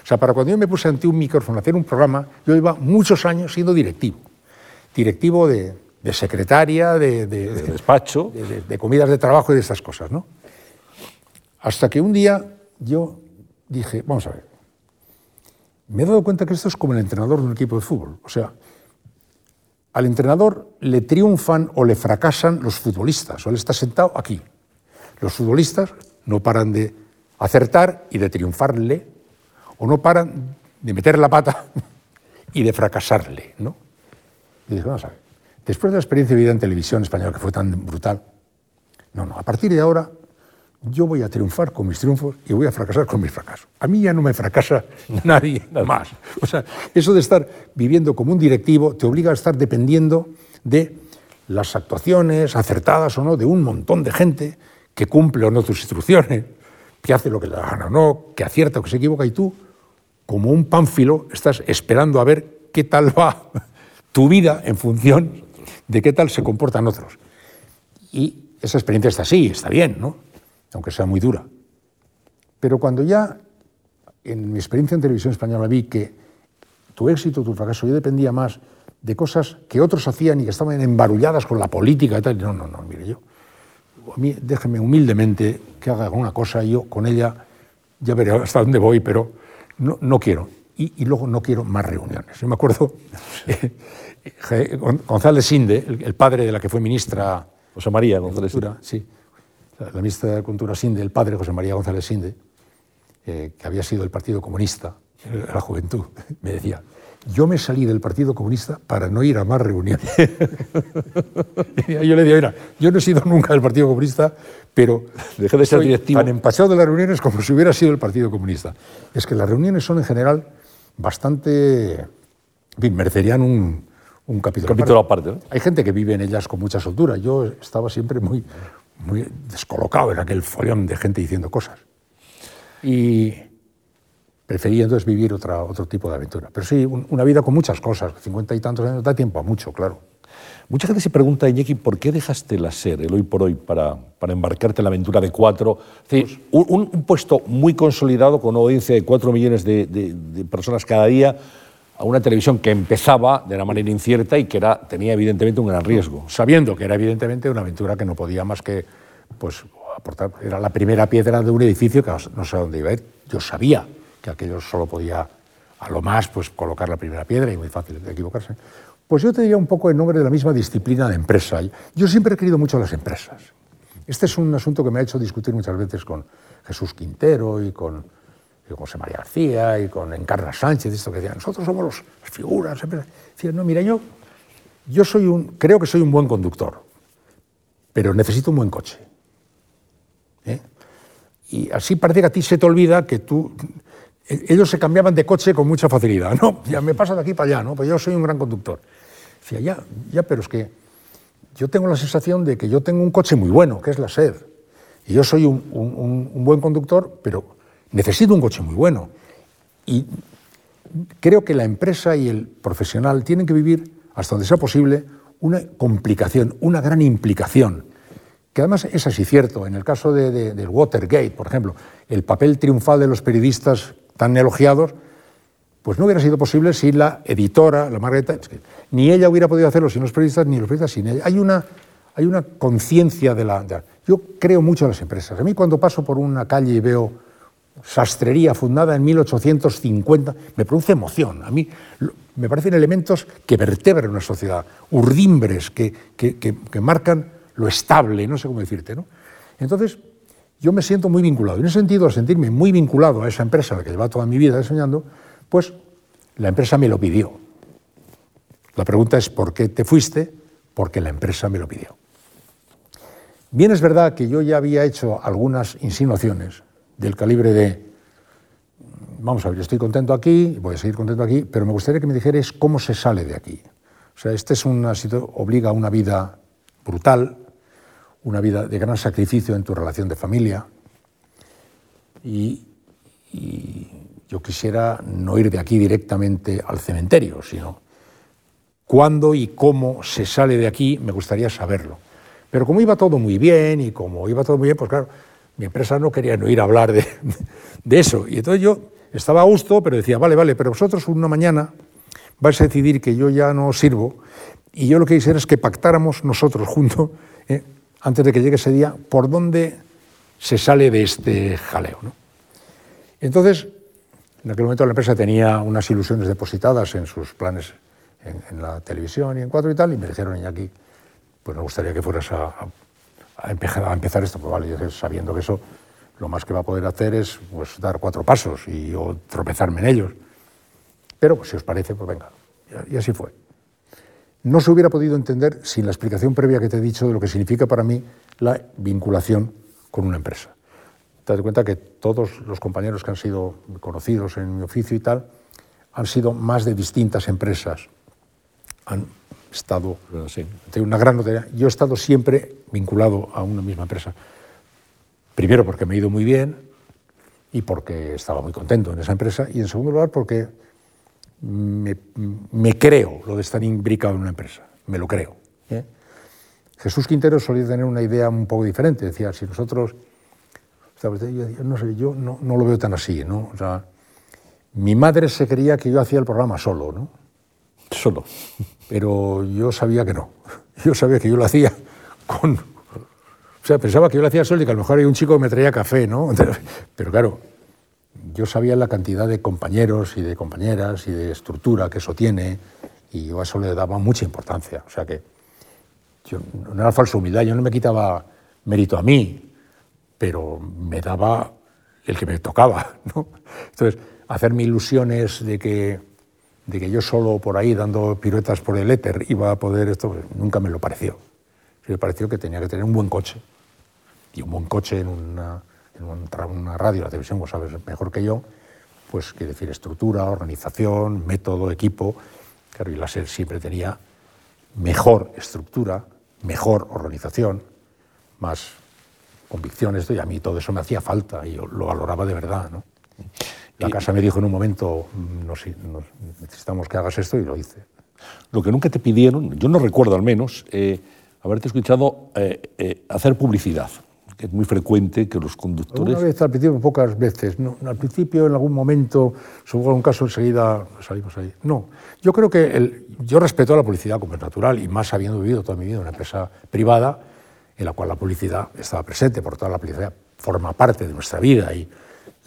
Speaker 2: O sea, para cuando yo me puse ante un micrófono a hacer un programa, yo iba muchos años siendo directivo. Directivo de, secretaria, de,
Speaker 1: despacho,
Speaker 2: de, comidas de trabajo y de estas cosas, ¿no? Hasta que un día yo dije, vamos a ver, me he dado cuenta que esto es como el entrenador de un equipo de fútbol. O sea, al entrenador le triunfan o le fracasan los futbolistas, o él está sentado aquí. Los futbolistas no paran de acertar y de triunfarle, o no paran de meter la pata y de fracasarle. ¿no? Y vamos a ver. después de la experiencia de vida en televisión española, que fue tan brutal, no, no, a partir de ahora yo voy a triunfar con mis triunfos y voy a fracasar con mis fracasos. A mí ya no me fracasa nadie más. O sea, eso de estar viviendo como un directivo te obliga a estar dependiendo de las actuaciones, acertadas o no, de un montón de gente que cumple o no tus instrucciones, que hace lo que le da o no, que acierta o que se equivoca, y tú, como un pánfilo, estás esperando a ver qué tal va tu vida en función de qué tal se comportan otros. Y esa experiencia está así, está bien, ¿no? aunque sea muy dura. Pero cuando ya en mi experiencia en televisión española vi que tu éxito, tu fracaso, ya dependía más de cosas que otros hacían y que estaban embarulladas con la política y tal, no, no, no, mire, yo, a mí déjeme humildemente que haga alguna cosa y yo con ella ya veré hasta dónde voy, pero no, no quiero. Y, luego no quiero más reuniones. Yo me acuerdo, eh, González Sinde, el, padre de la que fue ministra...
Speaker 1: José María González
Speaker 2: Sinde. Sí, la ministra de Cultura Sinde, el padre José María González Sinde, eh, que había sido del Partido Comunista la juventud, me decía, yo me salí del Partido Comunista para no ir a más reuniones. yo le digo, mira, yo no he sido nunca del Partido Comunista, pero
Speaker 1: Dejé de ser directivo.
Speaker 2: tan empachado de las reuniones como si hubiera sido el Partido Comunista. Es que las reuniones son en general bastante, en fin, merecerían un, un capítulo,
Speaker 1: capítulo aparte.
Speaker 2: Hay gente que vive en ellas con mucha soltura. Yo estaba siempre muy, muy descolocado en aquel follón de gente diciendo cosas. Y prefería entonces vivir otra, otro tipo de aventura. Pero sí, una vida con muchas cosas, cincuenta y tantos años, da tiempo a mucho, claro.
Speaker 1: Mucha gente se pregunta, Iñaki, ¿por qué dejaste la SER, el hoy por hoy, para, para embarcarte en la aventura de cuatro? Es decir, un, puesto muy consolidado con una audiencia de cuatro millones de, de, personas cada día, a una televisión que empezaba de una manera incierta y que era, tenía evidentemente un gran riesgo.
Speaker 2: Sabiendo que era evidentemente una aventura que no podía más que pues, aportar, era la primera piedra de un edificio que no sé a dónde iba a ir. Yo sabía que aquello solo podía, a lo más, pues colocar la primera piedra y muy fácil equivocarse. Pues yo te diría un poco en nombre de la misma disciplina de empresa. Yo siempre he querido mucho las empresas. Este es un asunto que me ha hecho discutir muchas veces con Jesús Quintero y con, José María García y con Encarna Sánchez, esto que decían, nosotros somos los, las figuras. Decían, no, mira, yo, yo soy un, creo que soy un buen conductor, pero necesito un buen coche. ¿eh? Y así parece que a ti se te olvida que tú ellos se cambiaban de coche con mucha facilidad. No, ya me pasa de aquí para allá, ¿no? Pues yo soy un gran conductor. Decía, ya, ya, pero es que yo tengo la sensación de que yo tengo un coche muy bueno, que es la SED. Y yo soy un, un buen conductor, pero necesito un coche muy bueno. Y creo que la empresa y el profesional tienen que vivir, hasta donde sea posible, una complicación, una gran implicación que además es así cierto. En el caso de, del Watergate, por ejemplo, el papel triunfal de los periodistas tan elogiados, pues no hubiera sido posible sin la editora, la Margarita, ni ella hubiera podido hacerlo sin los periodistas, ni los periodistas sin ella. Hay una, hay una conciencia de la, Yo creo mucho en las empresas. A mí cuando paso por una calle y veo sastrería fundada en 1850, me produce emoción. A mí me parecen elementos que vertebran una sociedad, urdimbres que, que, que marcan lo estable, no sé cómo decirte. ¿no? Entonces, yo me siento muy vinculado. En ese sentido, al sentirme muy vinculado a esa empresa a la que lleva toda mi vida enseñando, pues la empresa me lo pidió. La pregunta es, ¿por qué te fuiste? Porque la empresa me lo pidió. Bien es verdad que yo ya había hecho algunas insinuaciones del calibre de, vamos a ver, yo estoy contento aquí, voy a seguir contento aquí, pero me gustaría que me dijeras cómo se sale de aquí. O sea, este es una obliga a una vida brutal, una vida de gran sacrificio en tu relación de familia. Y, yo quisiera no ir de aquí directamente al cementerio, sino cuándo y cómo se sale de aquí, me gustaría saberlo. Pero como iba todo muy bien y como iba todo muy bien, pues claro, mi empresa no quería no oír hablar de, de eso. Y entonces yo estaba a gusto, pero decía, vale, vale, pero vosotros una mañana vais a decidir que yo ya no sirvo y yo lo que quisiera es que pactáramos nosotros juntos antes de que llegue ese día, por dónde se sale de este jaleo. Entonces, en aquel momento la empresa tenía unas ilusiones depositadas en sus planes en, la televisión y en cuatro y tal, y me dijeron, aquí, pues me gustaría que fueras a, empezar, esto. Pues vale, yo sabiendo que eso lo más que va a poder hacer es pues, dar cuatro pasos y tropezarme en ellos. Pero, pues, si os parece, pues venga. Y así fue. No se hubiera podido entender sin la explicación previa que te he dicho de lo que significa para mí la vinculación con una empresa. Te das cuenta que todos los compañeros que han sido conocidos en mi oficio y tal han sido más de distintas empresas. Han estado de una gran notoriedad. Yo he estado siempre vinculado a una misma empresa. Primero porque me he ido muy bien y porque estaba muy contento en esa empresa. Y en segundo lugar porque me, creo lo de estar imbricado en una empresa. Me lo creo. ¿eh? Jesús Quintero solía tener una idea un poco diferente. Decía, si nosotros... Yo, no sé, yo no, no, lo veo tan así, ¿no? O sea, mi madre se creía que yo hacía el programa solo, ¿no?
Speaker 1: Solo.
Speaker 2: Pero yo sabía que no. Yo sabía que yo lo hacía con... O sea, pensaba que yo lo hacía solo y que a lo mejor hay un chico que me traía café, ¿no? Pero claro, yo sabía la cantidad de compañeros y de compañeras y de estructura que eso tiene y yo a eso le daba mucha importancia. O sea que yo, no era falsa humildad, yo no me quitaba mérito a mí, pero me daba el que me tocaba. ¿no? Entonces, hacerme ilusiones de que, de que yo solo por ahí dando piruetas por el éter iba a poder esto, pues, nunca me lo pareció. Me pareció que tenía que tener un buen coche. Y un buen coche en una, en una radio, la televisión, vos sabes mejor que yo, pues quiere decir estructura, organización, método, equipo. Claro, y la SER siempre tenía mejor estructura, mejor organización, más convicciones, y a mí todo eso me hacía falta y yo lo valoraba de verdad. ¿no? La casa me dijo en un momento, no, necesitamos que hagas esto y lo hice.
Speaker 1: Lo que nunca te pidieron, yo no recuerdo al menos, eh, haberte escuchado eh, eh, hacer publicidad, es muy frecuente que los conductores...
Speaker 2: Una vez al principio, pocas veces. No, al principio, en algún momento, sobre un caso, enseguida salimos ahí. No, yo creo que el, yo respeto a la publicidad como es natural, y más habiendo vivido toda mi vida en una empresa privada, en la cual la publicidad estaba presente, por toda la publicidad forma parte de nuestra vida y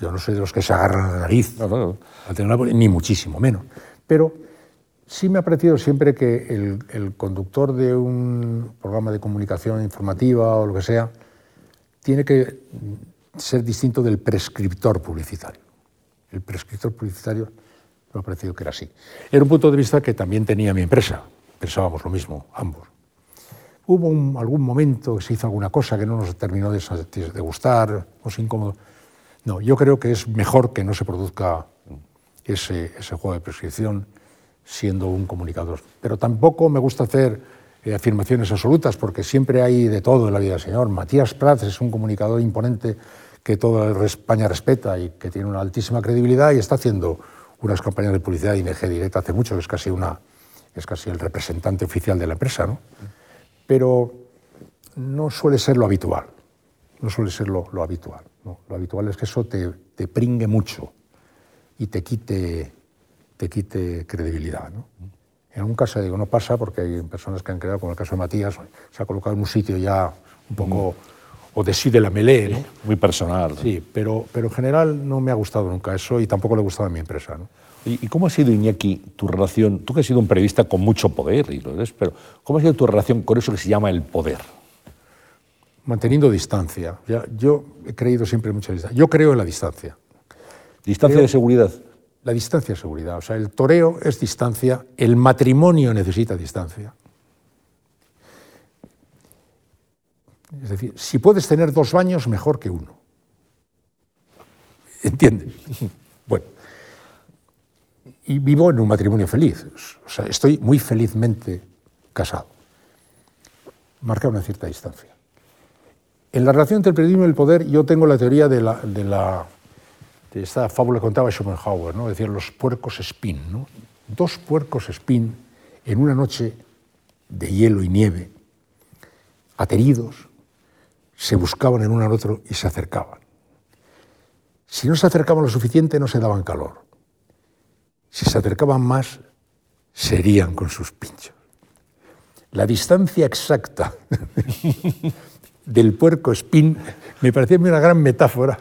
Speaker 2: yo no soy de los que se agarran la nariz, ni muchísimo menos. Pero sí me ha parecido siempre que el, conductor de un programa de comunicación informativa o lo que sea tiene que ser distinto del prescriptor publicitario. El prescriptor publicitario me ha parecido que era así. Era un punto de vista que también tenía mi empresa. Pensábamos lo mismo, ambos. Hubo algún momento que se hizo alguna cosa que no nos terminó de, gustar, o incómodo no, yo creo que es mejor que no se produzca ese, juego de prescripción siendo un comunicador. Pero tampoco me gusta hacer afirmaciones absolutas, porque siempre hay de todo en la vida del Señor. Matías Prats es un comunicador imponente que toda España respeta y que tiene una altísima credibilidad y está haciendo unas campañas de publicidad de ING Directa hace mucho, que es casi, una, es casi el representante oficial de la empresa. ¿no? Pero no suele ser lo habitual, no suele ser lo habitual. Lo habitual es que eso te, te, pringue mucho y te quite, te quite credibilidad. En un caso, digo, no pasa porque hay personas que han creado, como el caso de Matías, se ha colocado en un sitio ya un poco, o de sí de la melé, ¿no?
Speaker 1: Muy personal.
Speaker 2: Sí, pero, pero en general no me ha gustado nunca eso y tampoco le ha gustado a mi empresa. ¿no?
Speaker 1: ¿Y, cómo ha sido, Iñaki, tu relación? Tú que has sido un periodista con mucho poder, y lo eres, pero ¿cómo ha sido tu relación con eso que se llama el poder?
Speaker 2: manteniendo distancia. Ya, yo he creído siempre en mucha distancia. Yo creo en la distancia.
Speaker 1: ¿Distancia de seguridad?
Speaker 2: La distancia de seguridad. O sea, el toreo es distancia, el matrimonio necesita distancia. Es decir, si puedes tener dos baños, mejor que uno. ¿Entiendes? Bueno. Y vivo en un matrimonio feliz. O sea, estoy muy felizmente casado. Marca una cierta distancia. En la relación entre el periodismo y el poder, yo tengo la teoría de, la, de, la, de esta fábula contaba Schopenhauer, ¿no? decir, los puercos spin. ¿no? Dos puercos spin en una noche de hielo y nieve, ateridos, se buscaban en uno al otro y se acercaban. Si no se acercaban lo suficiente, no se daban calor. Si se acercaban más, serían con sus pinchos. La distancia exacta del puerco spin me parecía una gran metáfora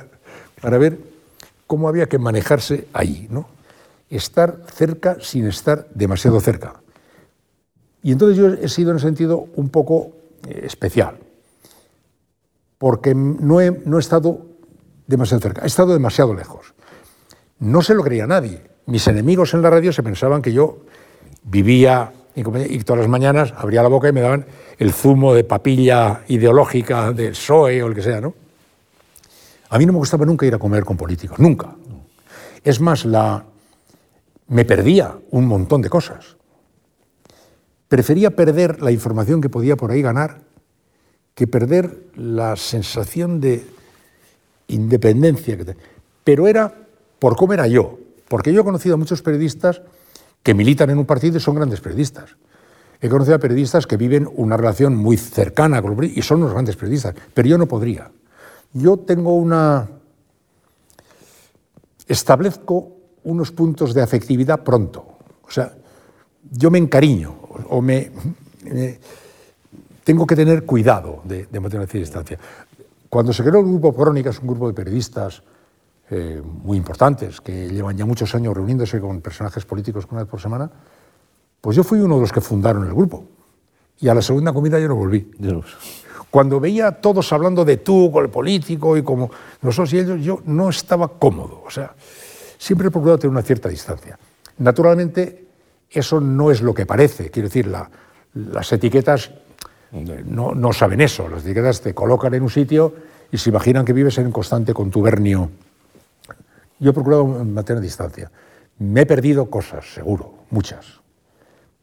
Speaker 2: para ver cómo había que manejarse ahí, ¿no? Estar cerca sin estar demasiado cerca. Y entonces yo he sido en ese sentido un poco eh, especial, porque no he, no he estado demasiado cerca, he estado demasiado lejos. No se lo creía nadie. Mis enemigos en la radio se pensaban que yo vivía y todas las mañanas abría la boca y me daban el zumo de papilla ideológica del PSOE o el que sea, ¿no? A mí no me gustaba nunca ir a comer con políticos, nunca. Es más, la... me perdía un montón de cosas. Prefería perder la información que podía por ahí ganar que perder la sensación de independencia. Que Pero era por cómo era yo, porque yo he conocido a muchos periodistas que militan en un partido y son grandes periodistas. He conocido a periodistas que viven una relación muy cercana con los y son unos grandes periodistas, pero yo no podría. Yo tengo una... establezco unos puntos de afectividad pronto. O sea, yo me encariño o me, tengo que tener cuidado de, de mantener distancia. Cuando se creó el grupo Crónicas, un grupo de periodistas eh, muy importantes que llevan ya muchos años reuniéndose con personajes políticos una vez por semana, pues yo fui uno de los que fundaron el grupo. Y a la segunda comida yo no volví. Cuando veía a todos hablando de tú con el político y como nosotros y ellos, yo no estaba cómodo. O sea, siempre he procurado tener una cierta distancia. Naturalmente, eso no es lo que parece. Quiero decir, las etiquetas no, no, saben eso. Las etiquetas te colocan en un sitio y se imaginan que vives en constante contubernio. Yo he procurado mantener distancia. Me he perdido cosas, seguro, muchas.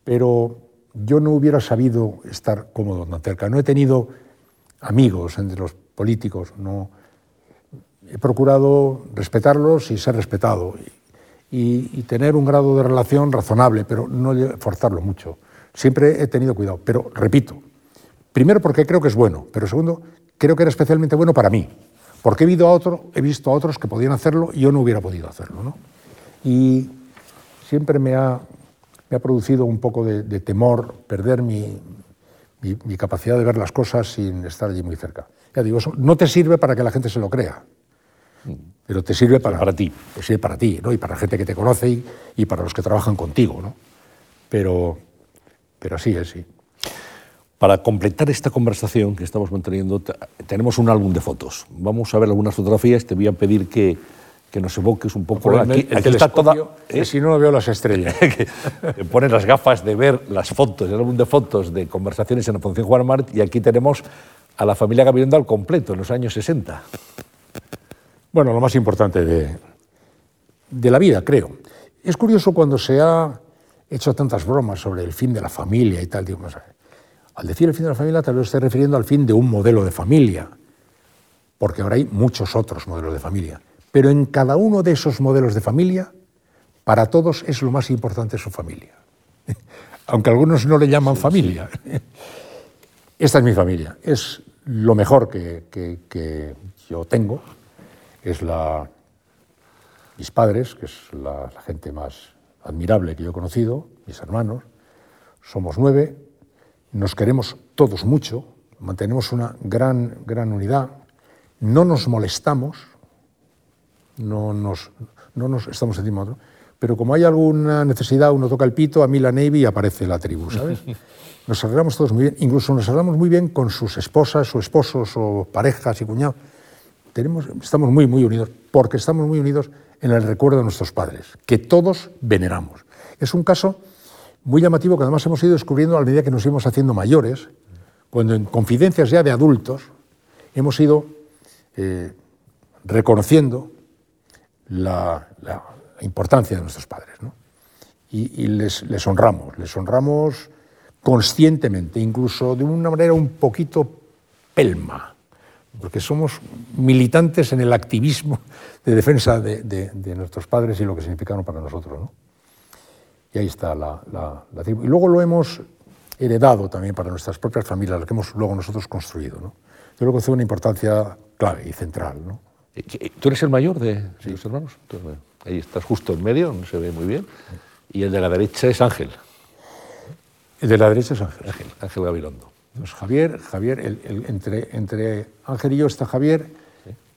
Speaker 2: Pero yo no hubiera sabido estar cómodo tan cerca. No he tenido amigos entre los políticos. No. He procurado respetarlos y ser respetado. Y, tener un grado de relación razonable, pero no forzarlo mucho. Siempre he tenido cuidado. Pero, repito, Primero porque creo que es bueno, pero segundo, creo que era especialmente bueno para mí, porque he, visto a otro, he visto a otros que podían hacerlo y yo no hubiera podido hacerlo. ¿no? Y siempre me ha, me ha producido un poco de, temor perder mi, mi, capacidad de ver las cosas sin estar allí muy cerca. Ya digo, eso no te sirve para que la gente se lo crea, pero te sirve para,
Speaker 1: para ti.
Speaker 2: Te sirve para ti, ¿no? y para la gente que te conoce y, y para los que trabajan contigo. ¿no? Pero, pero así es, sí.
Speaker 1: Para completar esta conversación que estamos manteniendo, tenemos un álbum de fotos. Vamos a ver algunas fotografías. Te voy a pedir que, que nos evoques un poco.
Speaker 2: Aquí, el, aquí está toda. ¿eh? Si no, no veo las estrellas.
Speaker 1: pones las gafas de ver las fotos, el álbum de fotos de conversaciones en la Fundación Juan Mart. Y aquí tenemos a la familia Gabilondo al completo, en los años 60.
Speaker 2: Bueno, lo más importante de, de la vida, creo. Es curioso cuando se ha hecho tantas bromas sobre el fin de la familia y tal. Digo, no sé al decir el fin de la familia, tal vez esté refiriendo al fin de un modelo de familia, porque ahora hay muchos otros modelos de familia. Pero en cada uno de esos modelos de familia, para todos es lo más importante su familia. Aunque algunos no le llaman familia. Esta es mi familia, es lo mejor que, yo tengo, es la, mis padres, que es la, la gente más admirable que yo he conocido, mis hermanos, somos nueve, nos queremos todos mucho, mantenemos una gran, gran unidad, no nos molestamos, no nos, no nos estamos encima de otro, pero como hay alguna necesidad, uno toca el pito, a mí la Navy y aparece la tribu, ¿sabes? Nos arreglamos todos muy bien, incluso nos arreglamos muy bien con sus esposas o esposos o parejas y cuñados. Tenemos, estamos muy, muy unidos, porque estamos muy unidos en el recuerdo de nuestros padres, que todos veneramos. Es un caso muy llamativo que además hemos ido descubriendo a medida que nos íbamos haciendo mayores, cuando en confidencias ya de adultos hemos ido eh, reconociendo la, importancia de nuestros padres. Y, les, honramos, les honramos conscientemente, incluso de una manera un poquito pelma, porque somos militantes en el activismo de defensa de, nuestros padres y lo que significaron para nosotros. ¿no? Y ahí está la, tribu. Y luego lo hemos heredado también para nuestras propias familias, lo que hemos luego nosotros construido. ¿no? Yo creo que tiene una importancia clave y central. ¿no?
Speaker 1: ¿Tú eres el mayor de los hermanos? Ahí estás justo en medio, no se ve muy bien. Y el de la derecha es Ángel.
Speaker 2: El de la derecha es Ángel.
Speaker 1: Ángel, Ángel Gabilondo.
Speaker 2: Pues Javier, Javier el, entre, entre Ángel y yo está Javier,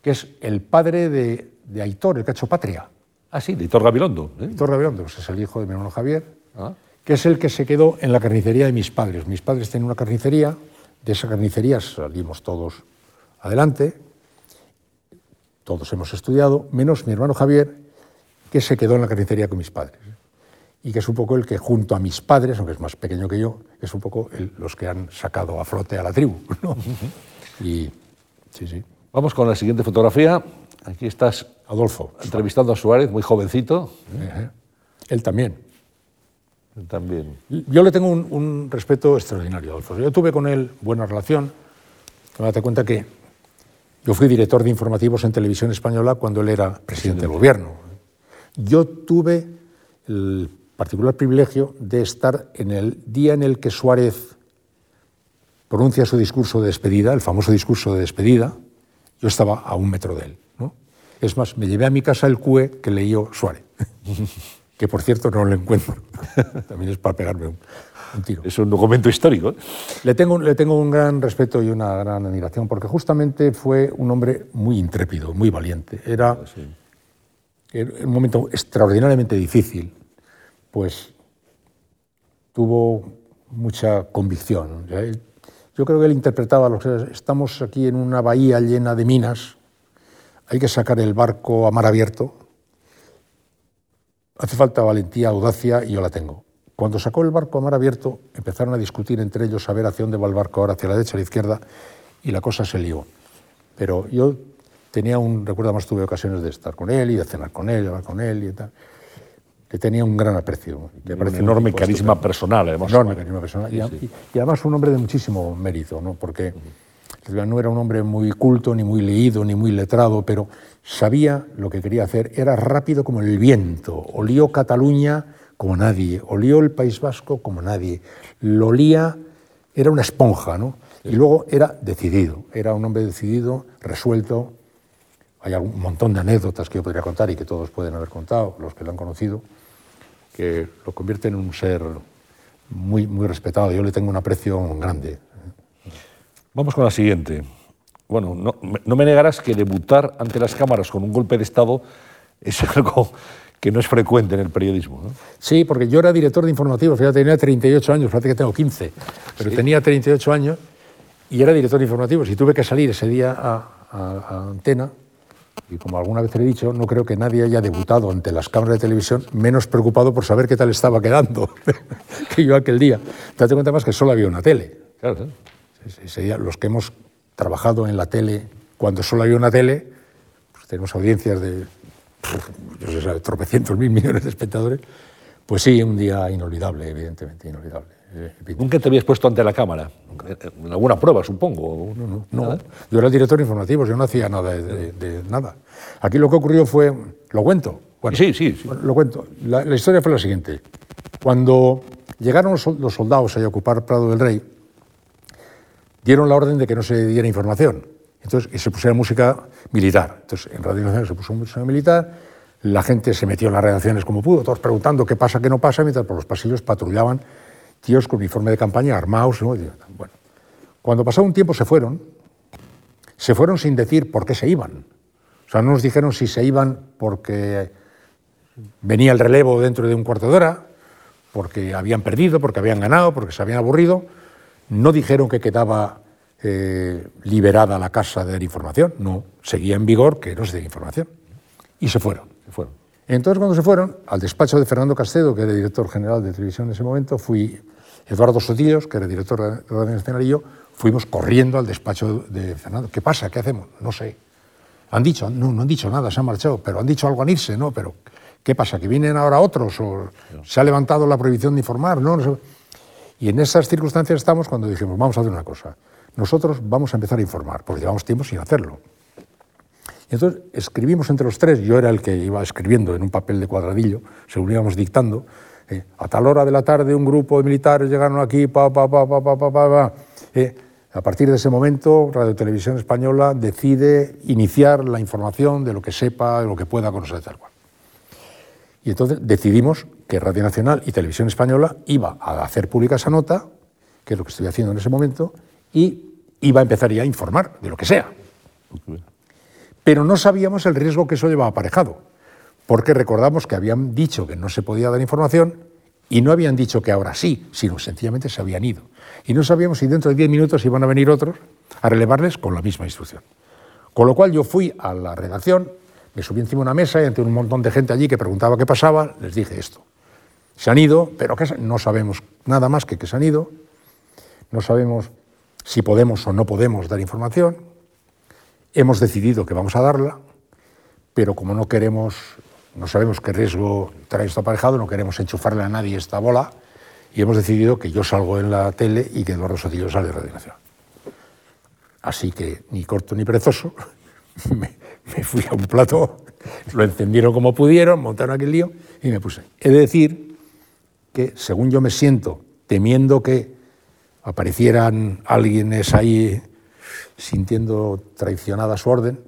Speaker 2: que es el padre de, de Aitor, el cacho patria.
Speaker 1: Ah, sí, de Hitor Gabilondo.
Speaker 2: ¿eh? Hitor Gabilondo, pues es el hijo de mi hermano Javier, ah. que es el que se quedó en la carnicería de mis padres. Mis padres tenían una carnicería, de esa carnicería salimos todos adelante, todos hemos estudiado, menos mi hermano Javier, que se quedó en la carnicería con mis padres. y que es un poco el que junto a mis padres, aunque es más pequeño que yo, es un poco los que han sacado a flote a la tribu. Y sí, sí.
Speaker 1: Vamos con la siguiente fotografía. Aquí estás,
Speaker 2: Adolfo,
Speaker 1: entrevistando a Suárez, muy jovencito.
Speaker 2: Él también.
Speaker 1: Él también.
Speaker 2: Yo le tengo un, respeto extraordinario, Adolfo. Yo tuve con él buena relación. Date cuenta que yo fui director de informativos en televisión española cuando él era presidente del gobierno. Yo tuve el particular privilegio de estar en el día en el que Suárez pronuncia su discurso de despedida, el famoso discurso de despedida, yo estaba a un metro de él. Es más, me llevé a mi casa el CUE que leyó Suárez, que por cierto no lo encuentro. También es para pegarme un.
Speaker 1: Es un documento histórico. ¿eh?
Speaker 2: Le tengo, le tengo un gran respeto y una gran admiración, porque justamente fue un hombre muy intrépido, muy valiente. Era, ah, en un momento extraordinariamente difícil pues tuvo mucha convicción. Yo creo que él interpretaba lo que estamos aquí en una bahía llena de minas, hay que sacar el barco a mar abierto, hace falta valentía, audacia y yo la tengo. Cuando sacó el barco a mar abierto, empezaron a discutir entre ellos a ver hacia dónde va el barco ahora, hacia la derecha o la izquierda, y la cosa se lió. Pero yo tenía un, recuerdo más, tuve ocasiones de estar con él y de cenar con él, hablar con él y tal que tenía un gran aprecio.
Speaker 1: un enorme carisma personal, además.
Speaker 2: Enorme carisma personal. Y, además un hombre de muchísimo mérito, ¿no? porque no era un hombre muy culto, ni muy leído, ni muy letrado, pero sabía lo que quería hacer. Era rápido como el viento. Olió Cataluña como nadie. Olió el País Vasco como nadie. Lo olía, era una esponja, ¿no? Y luego era decidido. Era un hombre decidido, resuelto. Hay un montón de anécdotas que yo podría contar y que todos pueden haber contado, los que lo han conocido que lo convierte en un ser muy, muy respetado. Yo le tengo un aprecio grande.
Speaker 1: Vamos con la siguiente. Bueno, no, me negarás que debutar ante las cámaras con un golpe de Estado es algo que no es frecuente en el periodismo. ¿no?
Speaker 2: Sí, porque yo era director de informativos, fíjate, tenía 38 años, fíjate que tengo 15, pero tenía 38 años y era director de informativos y tuve que salir ese día a antena y como alguna vez le he dicho, no creo que nadie haya debutado ante las cámaras de televisión menos preocupado por saber qué tal estaba quedando que yo aquel día. Date cuenta más que solo había una tele. Claro, los que hemos trabajado en la tele cuando solo había una tele, pues tenemos audiencias de, tropecientos mil millones de espectadores, pues sí, un día inolvidable, evidentemente, inolvidable.
Speaker 1: Eh, ¿Nunca te habías puesto ante la cámara? En alguna prueba, supongo.
Speaker 2: No, no, Yo era el director informativo, yo no hacía nada de, nada. Aquí lo que ocurrió fue. ¿Lo cuento?
Speaker 1: Bueno, sí, sí.
Speaker 2: lo cuento. La, historia fue la siguiente. Cuando llegaron los, soldados a ocupar Prado del Rey, dieron la orden de que no se diera información. Entonces, se pusiera música militar. Entonces, en Radio Nacional se puso música militar, la gente se metió en las redacciones como pudo, todos preguntando qué pasa, qué no pasa, mientras por los pasillos patrullaban tíos con uniforme de campaña, armados. Bueno, cuando pasó un tiempo se fueron, se fueron sin decir por qué se iban. O sea, no nos dijeron si se iban porque venía el relevo dentro de un cuarto de hora, porque habían perdido, porque habían ganado, porque se habían aburrido. No dijeron que quedaba eh, liberada la casa de la información, no, seguía en vigor que no se diera información. Y se fueron. Se fueron. Entonces, cuando se fueron, al despacho de Fernando Castedo, que era director general de televisión en ese momento, fui Eduardo Sotillos, que era director de Radio Nacional, y yo fuimos corriendo al despacho de Fernando. ¿Qué pasa? ¿Qué hacemos? No sé. Han dicho, no, no han dicho nada, se han marchado, pero han dicho algo a irse, ¿no? Pero, ¿qué pasa? ¿Que vienen ahora otros? ¿O se ha levantado la prohibición de informar? ¿no? Y en esas circunstancias estamos cuando dijimos, vamos a hacer una cosa. Nosotros vamos a empezar a informar, porque llevamos tiempo sin hacerlo. Y entonces escribimos entre los tres, yo era el que iba escribiendo en un papel de cuadradillo, según íbamos dictando, eh, a tal hora de la tarde un grupo de militares llegaron aquí, pa, pa, pa, pa, pa, pa, pa, eh, a partir de ese momento, Radio Televisión Española decide iniciar la información de lo que sepa, de lo que pueda conocer tal cual. Y entonces decidimos que Radio Nacional y Televisión Española iba a hacer pública esa nota, que es lo que estoy haciendo en ese momento, y iba a empezar ya a informar de lo que sea pero no sabíamos el riesgo que eso llevaba aparejado, porque recordamos que habían dicho que no se podía dar información y no habían dicho que ahora sí, sino sencillamente se habían ido. Y no sabíamos si dentro de diez minutos iban a venir otros a relevarles con la misma instrucción. Con lo cual yo fui a la redacción, me subí encima de una mesa y ante un montón de gente allí que preguntaba qué pasaba, les dije esto. se han ido, pero que no sabemos nada más que que se han ido, no sabemos si podemos o no podemos dar información, hemos decidido que vamos a darla, pero como no queremos, no sabemos qué riesgo trae esto aparejado, no queremos enchufarle a nadie esta bola, y hemos decidido que yo salgo en la tele y que Eduardo Sotillo sale de Radio Nacional. Así que, ni corto ni perezoso, me, fui a un plato, lo encendieron como pudieron, montaron aquel lío y me puse. He de decir que, según yo me siento, temiendo que aparecieran alguienes ahí sintiendo traicionada su orden,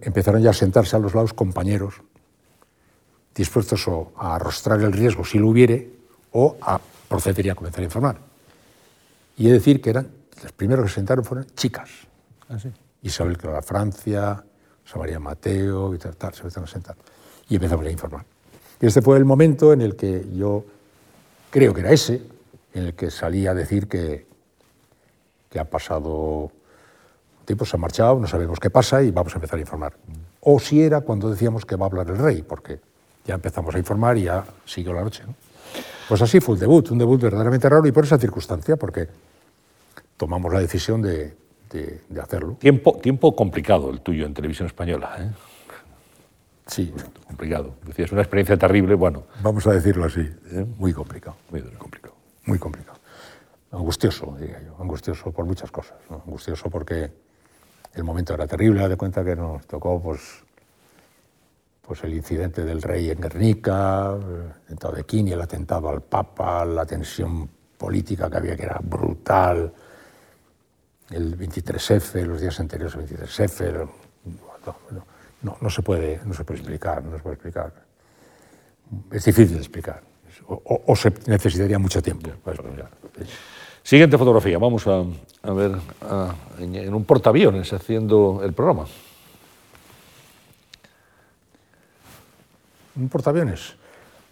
Speaker 2: empezaron ya a sentarse a los lados compañeros dispuestos o a arrostrar el riesgo si lo hubiere o a proceder y a comenzar a informar. Y he de decir que eran, los primeros que se sentaron fueron chicas. ¿Ah, sí? Isabel Clara Francia, María Mateo y tal, tal, se empezaron a sentar. Y empezamos a informar. Este fue el momento en el que yo, creo que era ese, en el que salí a decir que, que ha pasado tiempo, se ha marchado, no sabemos qué pasa y vamos a empezar a informar. O si era cuando decíamos que va a hablar el rey, porque ya empezamos a informar y ya siguió la noche. Pues así fue el debut, un debut verdaderamente raro y por esa circunstancia, porque tomamos la decisión de, de, hacerlo.
Speaker 1: Tiempo, tiempo complicado el tuyo en televisión española. ¿eh?
Speaker 2: Sí.
Speaker 1: Complicado. Es una experiencia terrible, bueno.
Speaker 2: Vamos a decirlo así. ¿eh? Muy complicado. Muy complicado. Muy complicado. Angustioso, diría yo. Angustioso por muchas cosas. Angustioso porque el momento era terrible. de cuenta que nos tocó pues, pues el incidente del rey en Guernica, el atentado de el atentado al Papa, la tensión política que había que era brutal, el 23F, los días anteriores al 23F. No, no, se puede, no se puede explicar, no se puede explicar. Es difícil de explicar. O, se necesitaría mucho tiempo.
Speaker 1: Siguiente fotografía. Vamos a, a ver en, un portaaviones haciendo el programa.
Speaker 2: ¿Un portaaviones?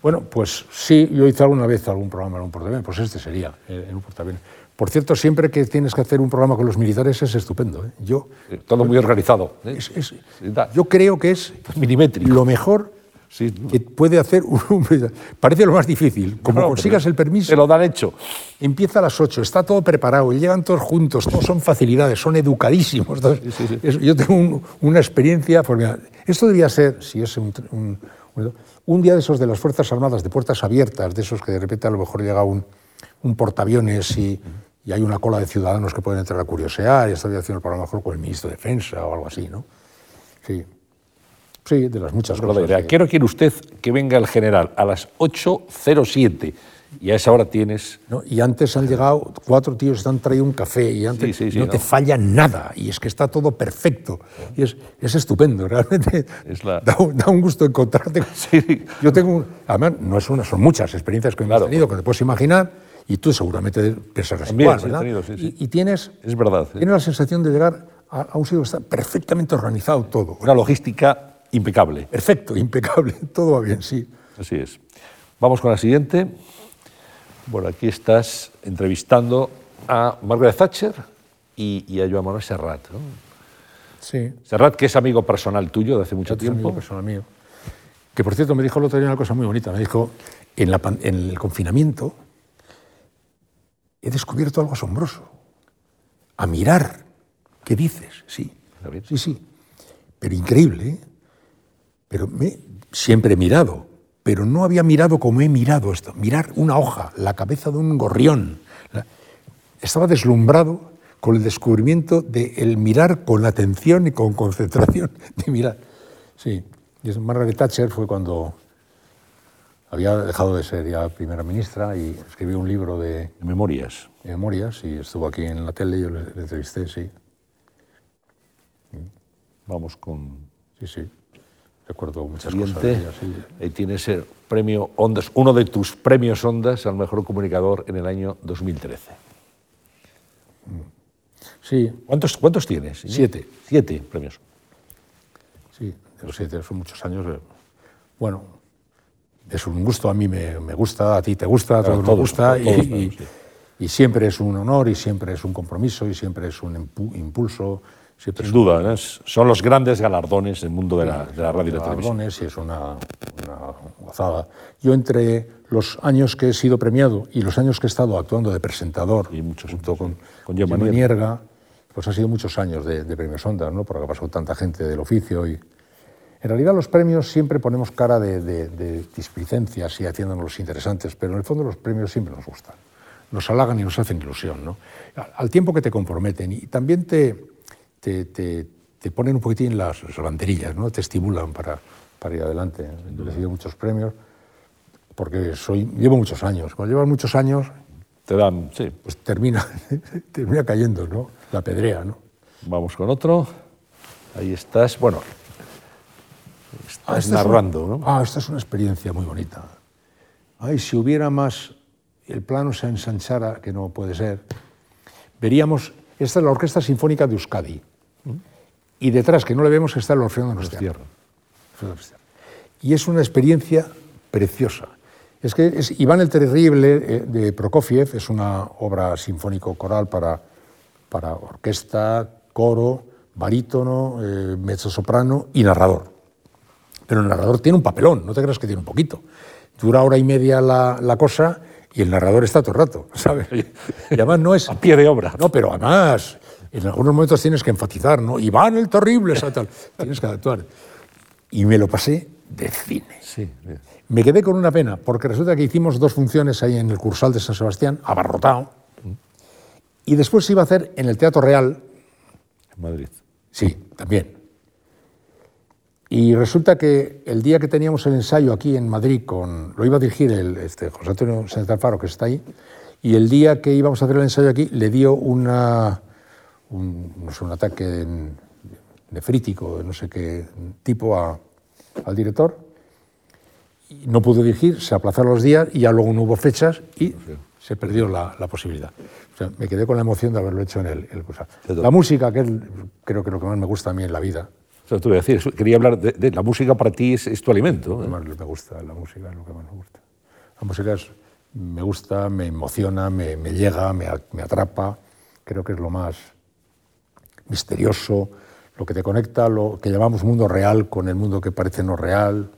Speaker 2: Bueno, pues sí, yo hice alguna vez algún programa en un portaaviones, pues este sería, eh, en un portaaviones. Por cierto, siempre que tienes que hacer un programa con los militares es estupendo. ¿eh? Yo,
Speaker 1: Todo muy organizado.
Speaker 2: ¿eh? yo creo que es
Speaker 1: milimétrico.
Speaker 2: lo mejor que puede hacer un, Parece lo más difícil. Como consigas el permiso.
Speaker 1: Te lo dan hecho.
Speaker 2: Empieza a las 8, está todo preparado, llegan todos juntos, todos son facilidades, son educadísimos. yo tengo una experiencia formidable. Esto debía ser, si es un, un, día de esos de las Fuerzas Armadas, de puertas abiertas, de esos que de repente a lo mejor llega un, un portaaviones y y hay una cola de ciudadanos que pueden entrar a curiosear y estoy haciendo el programa mejor con el ministro de Defensa o algo así, ¿no? Sí. Sí, de las muchas cosas.
Speaker 1: Quiero que usted que venga el general a las 8.07 y a esa hora tienes...
Speaker 2: ¿No? Y antes han llegado cuatro tíos que han traído un café y antes no, te falla nada y es que está todo perfecto. Y es, es estupendo, realmente. da, un gusto encontrarte. Yo tengo, además, no es una, son muchas experiencias que hemos tenido, que te puedes imaginar y tú seguramente pensarás igual, ¿verdad? y, tienes,
Speaker 1: es verdad,
Speaker 2: tienes la sensación de llegar a, un sitio que está perfectamente organizado todo.
Speaker 1: Una logística impecable.
Speaker 2: Perfecto, impecable, todo va bien, sí.
Speaker 1: Así es. Vamos con la siguiente. Bueno, aquí estás entrevistando a Margaret Thatcher y, a Joan Manuel Serrat.
Speaker 2: Sí.
Speaker 1: Serrat, que es amigo personal tuyo de hace mucho tiempo.
Speaker 2: amigo personal mío. Que por cierto me dijo el otro día una cosa muy bonita. Me dijo, en, la, en el confinamiento, he descubierto algo asombroso. A mirar. ¿Qué dices? Sí, sí, sí. Pero increíble, ¿eh? Pero me, siempre he mirado, pero no había mirado como he mirado esto. Mirar una hoja, la cabeza de un gorrión. Estaba deslumbrado con el descubrimiento de el mirar con atención y con concentración de mirar. Sí, Margaret Thatcher fue cuando había dejado de ser ya primera ministra y escribió un libro de...
Speaker 1: memorias.
Speaker 2: memorias y estuvo aquí en la tele y yo le, entrevisté, sí.
Speaker 1: Vamos con...
Speaker 2: Sí, sí. Recuerdo muchas cosas.
Speaker 1: Ahí tienes el premio Ondas, uno de tus premios Ondas al mejor comunicador en el año 2013.
Speaker 2: Sí.
Speaker 1: ¿Cuántos, cuántos tienes?
Speaker 2: Siete.
Speaker 1: Siete premios.
Speaker 2: Sí, de los siete, son muchos años. Eh. Bueno, es un gusto, a mí me, gusta, a ti te gusta, a todos nos gusta y, siempre es un honor y siempre es un compromiso y siempre es un impulso.
Speaker 1: Sin duda, son los grandes galardones del mundo de la, radio y la televisión.
Speaker 2: y es una, gozada. Yo entre los años que he sido premiado y los años que he estado actuando de presentador,
Speaker 1: Y muchos
Speaker 2: junto con,
Speaker 1: con
Speaker 2: Gemma
Speaker 1: Gemma
Speaker 2: Nierga, pues ha sido muchos años de, de premios Ondas, ¿no? porque ha pasado tanta gente del oficio. Y... En realidad los premios siempre ponemos cara de, de, de displicencias y haciéndonos los interesantes, pero en el fondo los premios siempre nos gustan. Nos halagan y nos hacen ilusión, ¿no? Al- Al tiempo que te comprometen y también te, te, te- te ponen un poquitín las, las banderillas, ¿no? Te estimulan para, para ir adelante. Yo he recibido muchos premios porque soy, llevo muchos años. Cuando llevas muchos años,
Speaker 1: Te dan, sí.
Speaker 2: pues termina, termina cayendo, ¿no? La pedrea, ¿no?
Speaker 1: Vamos con otro. Ahí estás. Bueno, estás
Speaker 2: esta es
Speaker 1: narrando,
Speaker 2: una-
Speaker 1: ¿no?
Speaker 2: Ah, esta es una experiencia muy bonita. Ay, si hubiera más, el plano se ensanchara, que no puede ser, veríamos, esta es la Orquesta Sinfónica de Euskadi. Y detrás, que no le vemos, está el Orfeo de Donostiarra. Y es una experiencia preciosa. Es que es Iván el Terrible eh, de Prokofiev, es una obra sinfónico-coral para, para orquesta, coro, barítono, eh, mezzosoprano y narrador. Pero el narrador tiene un papelón, no te creas que tiene un poquito. Dura hora y media la, la cosa y el narrador está todo el rato, ¿sabes? Y además no es...
Speaker 1: A pie de obra.
Speaker 2: No, pero además, en algunos momentos tienes que enfatizar, ¿no? Iván el terrible, esa tal. Tienes que actuar. Y me lo pasé de cine.
Speaker 1: Sí, bien.
Speaker 2: Me quedé con una pena, porque resulta que hicimos dos funciones ahí en el Cursal de San Sebastián, abarrotado, y después se iba a hacer en el Teatro Real,
Speaker 1: en Madrid.
Speaker 2: sí, también. Y resulta que el día que teníamos el ensayo aquí en Madrid, con, lo iba a dirigir el, este, José Antonio Sánchez Alfaro, que está ahí, y el día que íbamos a hacer el ensayo aquí, le dio una, un, no sé, un ataque nefrítico, de no sé qué tipo, a- al director. No pudo dirigir, se aplazaron los días y ya luego no hubo fechas y se perdió la, la posibilidad. O sea, me quedé con la emoción de haberlo hecho en el, el. La música, que es, creo que lo que más me gusta a mí en la vida,
Speaker 1: O sea, te voy a decir, quería hablar de, de la música para ti es, es tu alimento.
Speaker 2: lo
Speaker 1: ¿eh?
Speaker 2: que más me gusta, la música es lo que más me gusta. La música es- me gusta, me emociona, me, me llega, me, me atrapa. Creo que es lo más misterioso, lo que te conecta, lo que llamamos mundo real con el mundo que parece no real.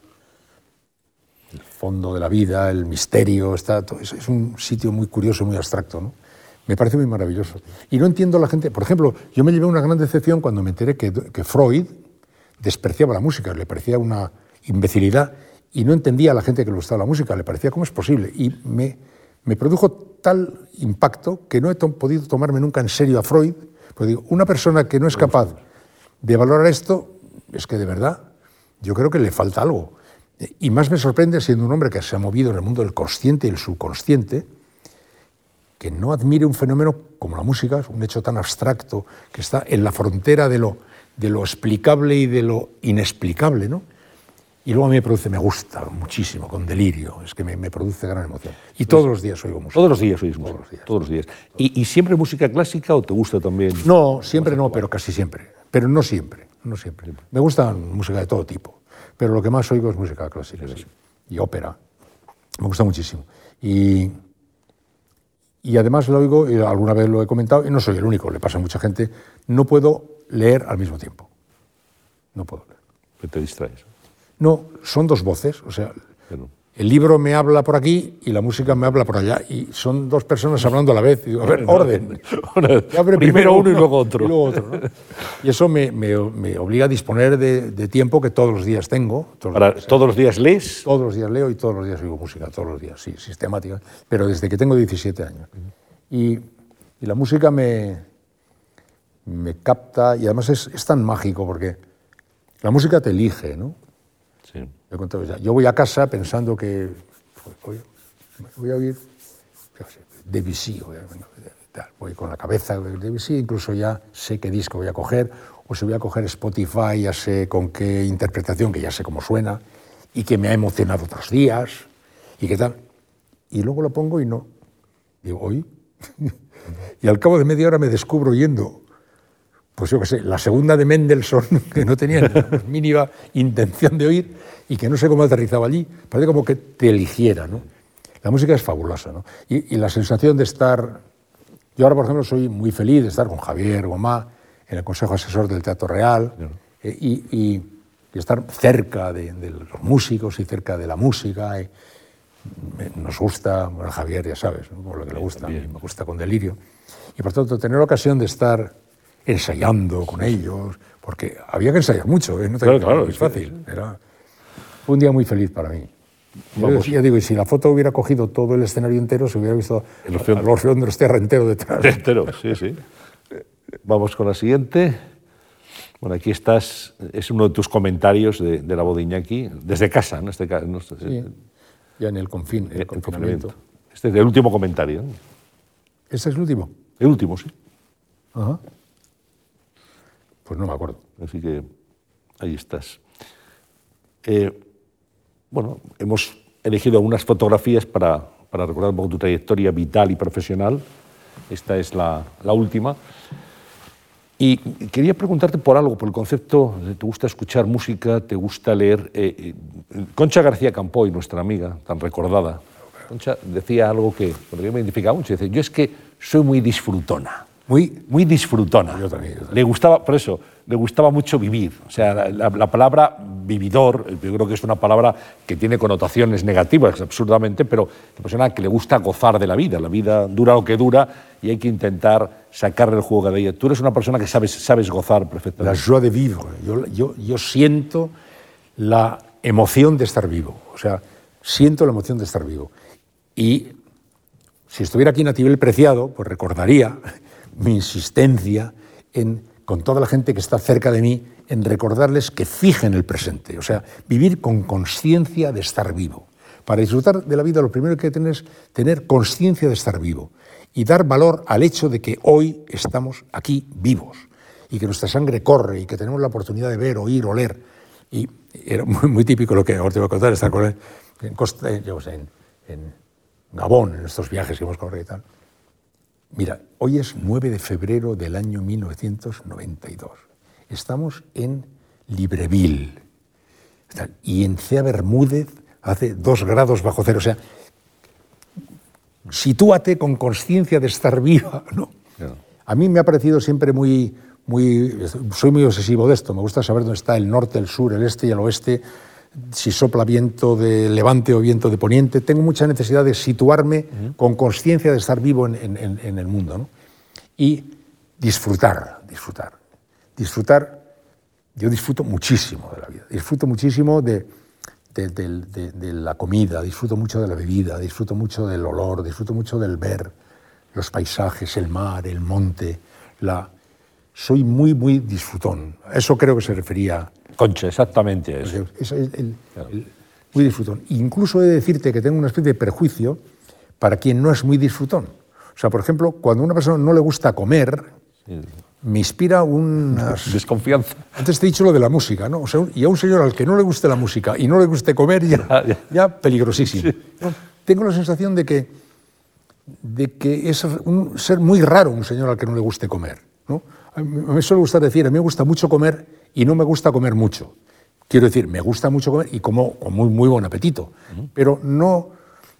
Speaker 2: El fondo de la vida, el misterio, está, todo- es, es un sitio muy curioso, muy abstracto. ¿no? Me parece muy maravilloso. Y no entiendo a la gente. Por ejemplo, yo me llevé una gran decepción cuando me enteré que, que Freud despreciaba la música, le parecía una imbecilidad y no entendía a la gente que le gustaba la música, le parecía cómo es posible. Y me, me produjo tal impacto que no he podido tomarme nunca en serio a Freud. Pues digo, una persona que no es capaz de valorar esto, es que de verdad yo creo que le falta algo. Y más me sorprende siendo un hombre que se ha movido en el mundo del consciente y el subconsciente, que no admire un fenómeno como la música, un hecho tan abstracto que está en la frontera de lo, de lo explicable y de lo inexplicable, ¿no? Y luego a mí me produce, me gusta muchísimo, con delirio, es que me, me produce gran emoción. Y todos los días oigo música.
Speaker 1: Todos los días oís música.
Speaker 2: los días.
Speaker 1: Todos los días. ¿Y, y siempre música clásica o te gusta también?
Speaker 2: No, siempre no, pero casi siempre. Pero no siempre, no siempre. Me gusta música de todo tipo, pero lo que más oigo es música clásica sí. y ópera. Me gusta muchísimo. Y, y además lo oigo, y alguna vez lo he comentado, y no soy el único, le pasa a mucha gente, no puedo leer al mismo tiempo. No puedo leer.
Speaker 1: Que te distraes.
Speaker 2: No, son dos voces, o sea,
Speaker 1: Pero-
Speaker 2: el libro me habla por aquí y la música me habla por allá, y son dos personas hablando a la vez. Y digo, a ver, orden. Abre
Speaker 1: Primero uno y luego otro.
Speaker 2: y luego otro, ¿no? Y eso me, me- me obliga a disponer de, de tiempo que todos los días tengo. Todos, los
Speaker 1: Ahora,
Speaker 2: días,
Speaker 1: ¿todos los días lees?
Speaker 2: todos los días leo y todos los días oigo música, todos los días, sí, sistemática. Pero desde que tengo 17 años. Y, y la música me, me capta y además es, es tan mágico porque la música te elige, ¿no?
Speaker 1: Sí.
Speaker 2: Yo, voy a casa pensando que voy, voy a oír Debussy, voy, a- tal, voy con la cabeza de Debussy, incluso ya sé qué disco voy a coger, o si voy a coger Spotify, ya sé con qué interpretación, que ya sé cómo suena, y que me ha emocionado otros días, y qué tal. Y luego lo pongo y no. Digo, ¿oí? y al cabo de media hora me descubro yendo pues yo qué sé, la segunda de Mendelssohn, que no tenía ni la mínima intención de oír y que no sé cómo aterrizaba allí, parece como que te eligiera, ¿no? La música es fabulosa, ¿no? Y, y la sensación de estar... Yo ahora, por ejemplo, soy muy feliz de estar con Javier Gomá en el Consejo Asesor del Teatro Real, eh, y, y- y estar cerca de, los músicos y cerca de la música. Y nos gusta, bueno, Javier ya sabes, por lo que le gusta, a mí me gusta con delirio. Y por tanto, tener la ocasión de estar ensayando con ellos, porque había que ensayar mucho, ¿eh? no
Speaker 1: claro, claro,
Speaker 2: es fácil. Era un día muy feliz para mí. Ya digo, y si la foto hubiera cogido todo el escenario entero, se hubiera visto el Orfeón de los Tierra entero detrás.
Speaker 1: Entero, sí, sí. Vamos con la siguiente. Bueno, aquí estás, es uno de tus comentarios de, la voz de Iñaki, desde casa, ¿no? Este,
Speaker 2: sí, ya en el, confín, el, confinamiento.
Speaker 1: Este es el último comentario.
Speaker 2: ¿Este es el último?
Speaker 1: El último, sí.
Speaker 2: Ajá. Pues no me acuerdo.
Speaker 1: Así que ahí estás. Eh, bueno, hemos elegido algunas fotografías para, para, recordar un poco tu trayectoria vital y profesional. Esta es la, última. Y quería preguntarte por algo, por el concepto, de te gusta escuchar música, te gusta leer. Eh, eh, Concha García Campoy, nuestra amiga, tan recordada, Concha decía algo que me identificaba mucho. Dice, yo es que soy muy disfrutona muy, muy disfrutona.
Speaker 2: Yo también,
Speaker 1: Le gustaba, por eso, le gustaba mucho vivir. O sea, la, palabra vividor, yo creo que es una palabra que tiene connotaciones negativas, absurdamente, pero la persona que le gusta gozar de la vida. La vida dura lo que dura y hay que intentar sacarle el juego de ella. Tú eres una persona que sabes, sabes gozar perfectamente.
Speaker 2: La joie de vivre. Yo, yo, yo siento la emoción de estar vivo. O sea, siento la emoción de estar vivo. Y si estuviera aquí Nativel Preciado, pues recordaría mi insistencia en, con toda la gente que está cerca de mí en recordarles que fijen el presente, o sea, vivir con conciencia de estar vivo. Para disfrutar de la vida lo primero que hay que tener es tener conciencia de estar vivo y dar valor al hecho de que hoy estamos aquí vivos y que nuestra sangre corre y que tenemos la oportunidad de ver, oír, oler. Y era muy, típico lo que ahora te voy a contar, estar con él en, en, en Gabón, en estos viajes que hemos corrido y tal. Mira, hoy es 9 de febrero del año 1992. Estamos en Libreville. Y en Cea Bermúdez hace dos grados bajo cero. O sea, sitúate con conciencia de estar viva. ¿no? A mí me ha parecido siempre muy, muy... Soy muy obsesivo de esto. Me gusta saber dónde está el norte, el sur, el este y el oeste si sopla viento de levante o viento de poniente. Tengo mucha necesidad de situarme con conciencia de estar vivo en, el mundo. Y disfrutar, disfrutar. Disfrutar, yo disfruto muchísimo de la vida. Disfruto muchísimo de, de, la comida, disfruto mucho de la bebida, disfruto mucho del olor, disfruto mucho del ver, los paisajes, el mar, el monte. La... Soy muy, muy disfrutón. A eso creo que se refería
Speaker 1: Concha, exactamente eso.
Speaker 2: Es muy disfrutón. Incluso he de decirte que tengo una especie de perjuicio para quien no es muy disfrutón. O sea, por ejemplo, cuando a una persona no le gusta comer, me inspira una...
Speaker 1: Desconfianza.
Speaker 2: Antes te he dicho lo de la música, ¿no? O sea, y a un señor al que no le guste la música y no le guste comer, ya, ya. peligrosísimo. Tengo la sensación de que, de que es un ser muy raro un señor al que no le guste comer. ¿no? A mí me suele gustar decir, a mí me gusta mucho comer y no me gusta comer mucho. Quiero decir, me gusta mucho comer y como con muy, muy buen apetito, pero no,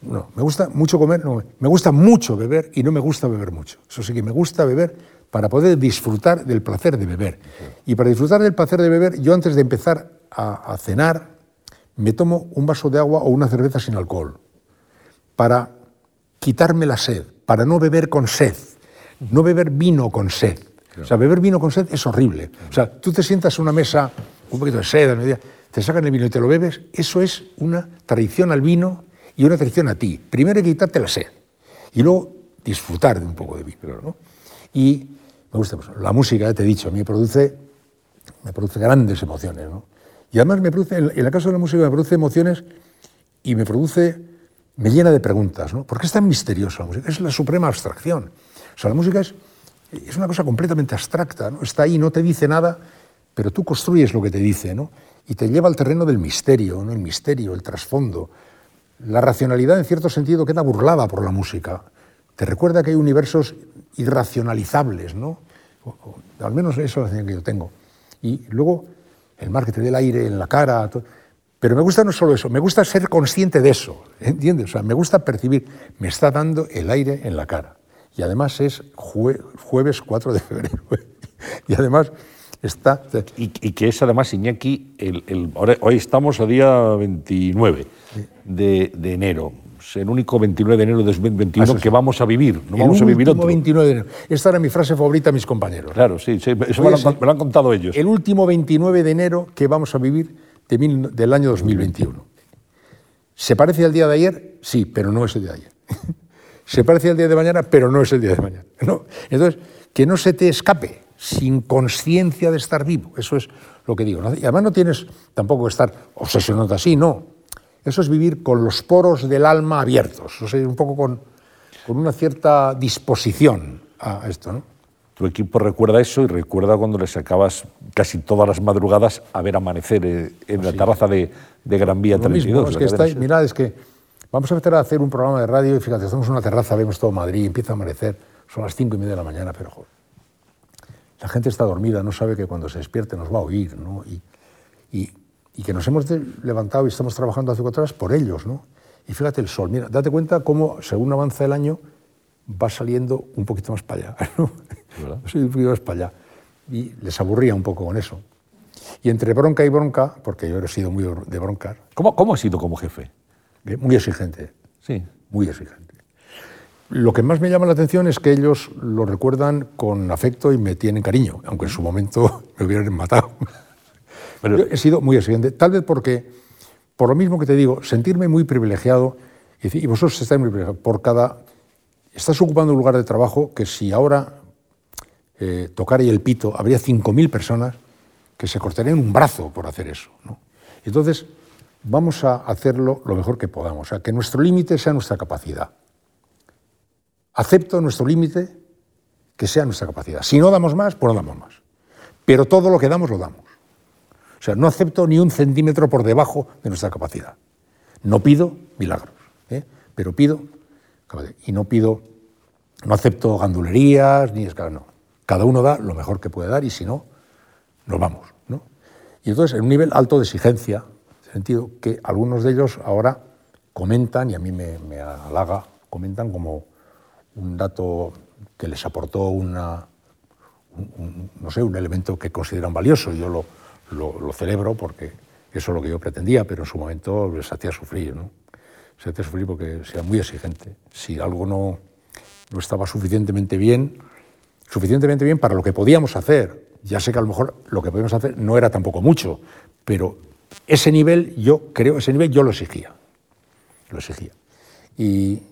Speaker 2: no, me gusta mucho comer, no, me gusta mucho beber y no me gusta beber mucho. Eso sí que me gusta beber para poder disfrutar del placer de beber. Y para disfrutar del placer de beber, yo antes de empezar a, a cenar, me tomo un vaso de agua o una cerveza sin alcohol, para quitarme la sed, para no beber con sed, no beber vino con sed. O sea, beber vino con sed es horrible. O sea, tú te sientas a una mesa, un poquito de sed, te sacan el vino y te lo bebes, eso es una traición al vino y una traición a ti. Primero hay que quitarte la sed y luego disfrutar de un poco de vino. ¿no? Y me gusta, pues, la música, te he dicho, a mí me produce, me produce grandes emociones. ¿no? Y además me produce, en el caso de la música me produce emociones y me produce, me llena de preguntas. ¿no? ¿Por qué es tan misteriosa la música? Es la suprema abstracción. O sea, la música es es una cosa completamente abstracta, ¿no? está ahí, no te dice nada, pero tú construyes lo que te dice, ¿no? y te lleva al terreno del misterio, ¿no? el misterio, el trasfondo. La racionalidad, en cierto sentido, queda burlada por la música. Te recuerda que hay universos irracionalizables, ¿no? al menos eso es la sensación que yo tengo. Y luego el mar que te dé el aire en la cara. Pero me gusta no solo eso, me gusta ser consciente de eso, ¿entiendes? O sea, me gusta percibir, me está dando el aire en la cara y además es jueves 4 de febrero. y además Está.
Speaker 1: Y, que es además, Iñaki, el, hoy estamos a día 29 de, enero. Es el único 29 de enero de 2021 que vamos a vivir. No vamos a vivir
Speaker 2: otro. 29 de enero. Esta era mi frase favorita a mis compañeros.
Speaker 1: Claro, sí, eso me lo, han, contado ellos.
Speaker 2: El último 29 de enero que vamos a vivir del año 2021. ¿Se parece al día de ayer? Sí, pero no es el día de ayer. Se parece al día de mañana, pero no es el día de mañana. ¿no? Entonces, que no se te escape sin conciencia de estar vivo. Eso es lo que digo. Y además no tienes tampoco que estar obsesionado así, no. Eso es vivir con los poros del alma abiertos, o sea, un poco con, con una cierta disposición a esto. ¿no?
Speaker 1: Tu equipo recuerda eso y recuerda cuando le sacabas casi todas las madrugadas a ver amanecer eh, en la terraza de, de, Gran Vía 32.
Speaker 2: es que estáis, mirad, es que vamos a empezar a hacer un programa de radio y fíjate, estamos en una terraza, vemos todo Madrid, empieza a amanecer, son las cinco y media de la mañana, pero joder, la gente está dormida, no sabe que cuando se despierte nos va a oír, ¿no? Y, y, y que nos hemos levantado y estamos trabajando hace cuatro horas por ellos, ¿no? Y fíjate el sol, mira, date cuenta cómo según avanza el año va saliendo un poquito más para allá, ¿no? un poquito más para allá. Y les aburría un poco con eso. Y entre bronca y bronca, porque yo he sido muy de broncar.
Speaker 1: ¿Cómo, cómo has sido como jefe?
Speaker 2: Muy exigente.
Speaker 1: Sí.
Speaker 2: Muy exigente. Lo que más me llama la atención es que ellos lo recuerdan con afecto y me tienen cariño, aunque en su momento me hubieran matado. Pero... he sido muy exigente, tal vez porque, por lo mismo que te digo, sentirme muy privilegiado, y vosotros estáis muy privilegiados, por cada... Estás ocupando un lugar de trabajo que si ahora eh, tocara el pito, habría 5.000 personas que se cortarían un brazo por hacer eso. Entonces, vamos a hacerlo lo mejor que podamos, o sea, que nuestro límite sea nuestra capacidad acepto nuestro límite que sea nuestra capacidad. Si no damos más, pues no damos más. Pero todo lo que damos lo damos. O sea, no acepto ni un centímetro por debajo de nuestra capacidad. No pido milagros, ¿eh? pero pido, y no pido, no acepto gandulerías, ni escalas, no. Cada uno da lo mejor que puede dar y si no, nos vamos. ¿no? Y entonces, en un nivel alto de exigencia, sentido que algunos de ellos ahora comentan, y a mí me, me halaga, comentan como un dato que les aportó una, un, no sé, un elemento que consideran valioso. Yo lo, celebro porque eso es lo que yo pretendía, pero en su momento les hacía sufrir. ¿no? Se hacía sufrir porque sea muy exigente. Si algo no, no estaba suficientemente bien, suficientemente bien para lo que podíamos hacer, ya sé que a lo mejor lo que podíamos hacer no era tampoco mucho, pero ese nivel, yo creo, ese nivel yo lo exigía. Lo exigía. Y,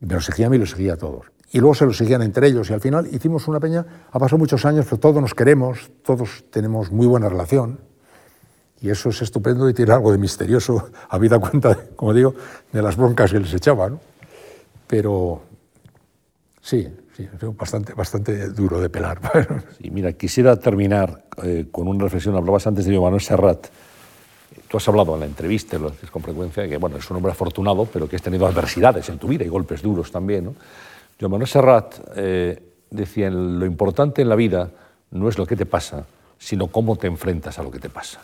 Speaker 2: me lo exigían a mí y lo exigía a todos. Y luego se lo exigían entre ellos. Y al final hicimos una peña, ha pasado muchos años, pero todos nos queremos, todos tenemos muy buena relación. Y eso es estupendo y tiene algo de misterioso, habida cuenta, como digo, de las broncas que les echaba. ¿no? Pero sí, sí, bastante, bastante duro de pelar.
Speaker 1: Sí, mira, quisiera terminar eh, con una reflexión. Hablabas antes de Manuel Serrat Tú has hablado en la entrevista, lo haces con frecuencia, que bueno, es un hombre afortunado, pero que has tenido adversidades en tu vida y golpes duros también. ¿no? Joan Manuel Serrat eh, decía, lo importante en la vida no es lo que te pasa, sino cómo te enfrentas a lo que te pasa.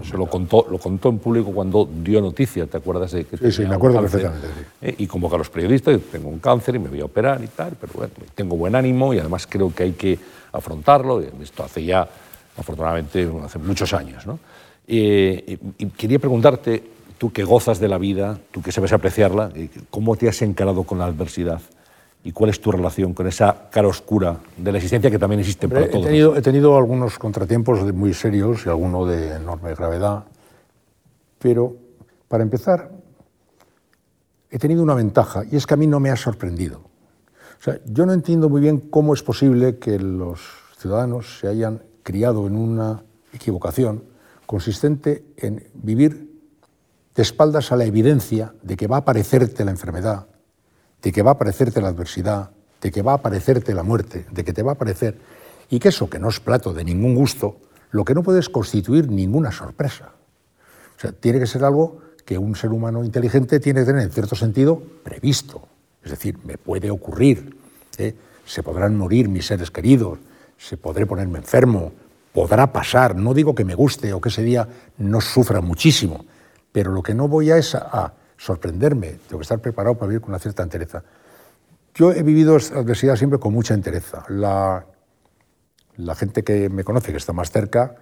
Speaker 1: Eso lo contó, lo contó en público cuando dio noticia, ¿te acuerdas de que
Speaker 2: Sí, sí, me acuerdo perfectamente.
Speaker 1: Eh, y convoca a los periodistas, tengo un cáncer y me voy a operar y tal, pero bueno, tengo buen ánimo y además creo que hay que afrontarlo. Esto hace ya, afortunadamente, hace muchos años. ¿no? Eh, y quería preguntarte, tú que gozas de la vida, tú que sabes apreciarla, eh, ¿cómo te has encarado con la adversidad? ¿Y cuál es tu relación con esa cara oscura de la existencia que también existe para todos?
Speaker 2: He tenido, he tenido algunos contratiempos muy serios y alguno de enorme gravedad, pero para empezar, he tenido una ventaja y es que a mí no me ha sorprendido. O sea, yo no entiendo muy bien cómo es posible que los ciudadanos se hayan criado en una equivocación consistente en vivir de espaldas a la evidencia de que va a aparecerte la enfermedad, de que va a aparecerte la adversidad, de que va a aparecerte la muerte, de que te va a aparecer, y que eso, que no es plato de ningún gusto, lo que no puede es constituir ninguna sorpresa. O sea, tiene que ser algo que un ser humano inteligente tiene que tener en cierto sentido previsto. Es decir, me puede ocurrir, ¿eh? se podrán morir mis seres queridos, se podré ponerme enfermo, podrá pasar, no digo que me guste o que ese día no sufra muchísimo, pero lo que no voy a es a, sorprenderme, tengo que estar preparado para vivir con una cierta entereza. Yo he vivido adversidad siempre con mucha entereza. La, la gente que me conoce, que está más cerca,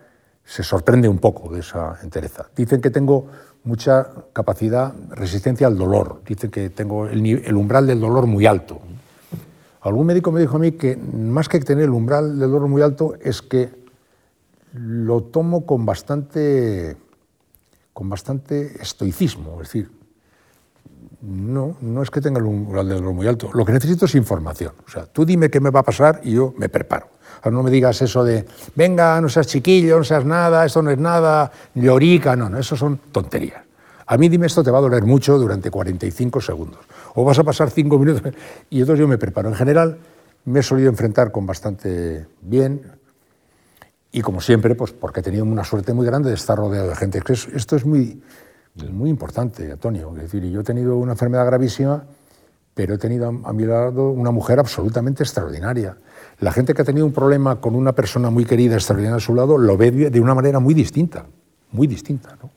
Speaker 2: se sorprende un poco de esa entereza. Dicen que tengo mucha capacidad, resistencia al dolor. Dicen que tengo el, el, umbral del dolor muy alto. Algún médico me dijo a mí que más que tener el umbral del dolor muy alto es que lo tomo con bastante, con bastante estoicismo. Es decir, no, no es que tenga el umbral del dolor muy alto. Lo que necesito es información. O sea, tú dime qué me va a pasar y yo me preparo. Ahora no me digas eso de, venga, no seas chiquillo, no seas nada, esto no es nada, llorica, no, no, eso son tonterías. A mí dime esto te va a doler mucho durante 45 segundos. O vas a pasar 5 minutos y entonces yo me preparo. En general me he solido enfrentar con bastante bien y como siempre, pues porque he tenido una suerte muy grande de estar rodeado de gente. Esto es muy, muy importante, Antonio. Es decir, yo he tenido una enfermedad gravísima, pero he tenido a mi lado una mujer absolutamente extraordinaria la gente que ha tenido un problema con una persona muy querida, extraordinaria a su lado, lo ve de una manera muy distinta, muy distinta. ¿no?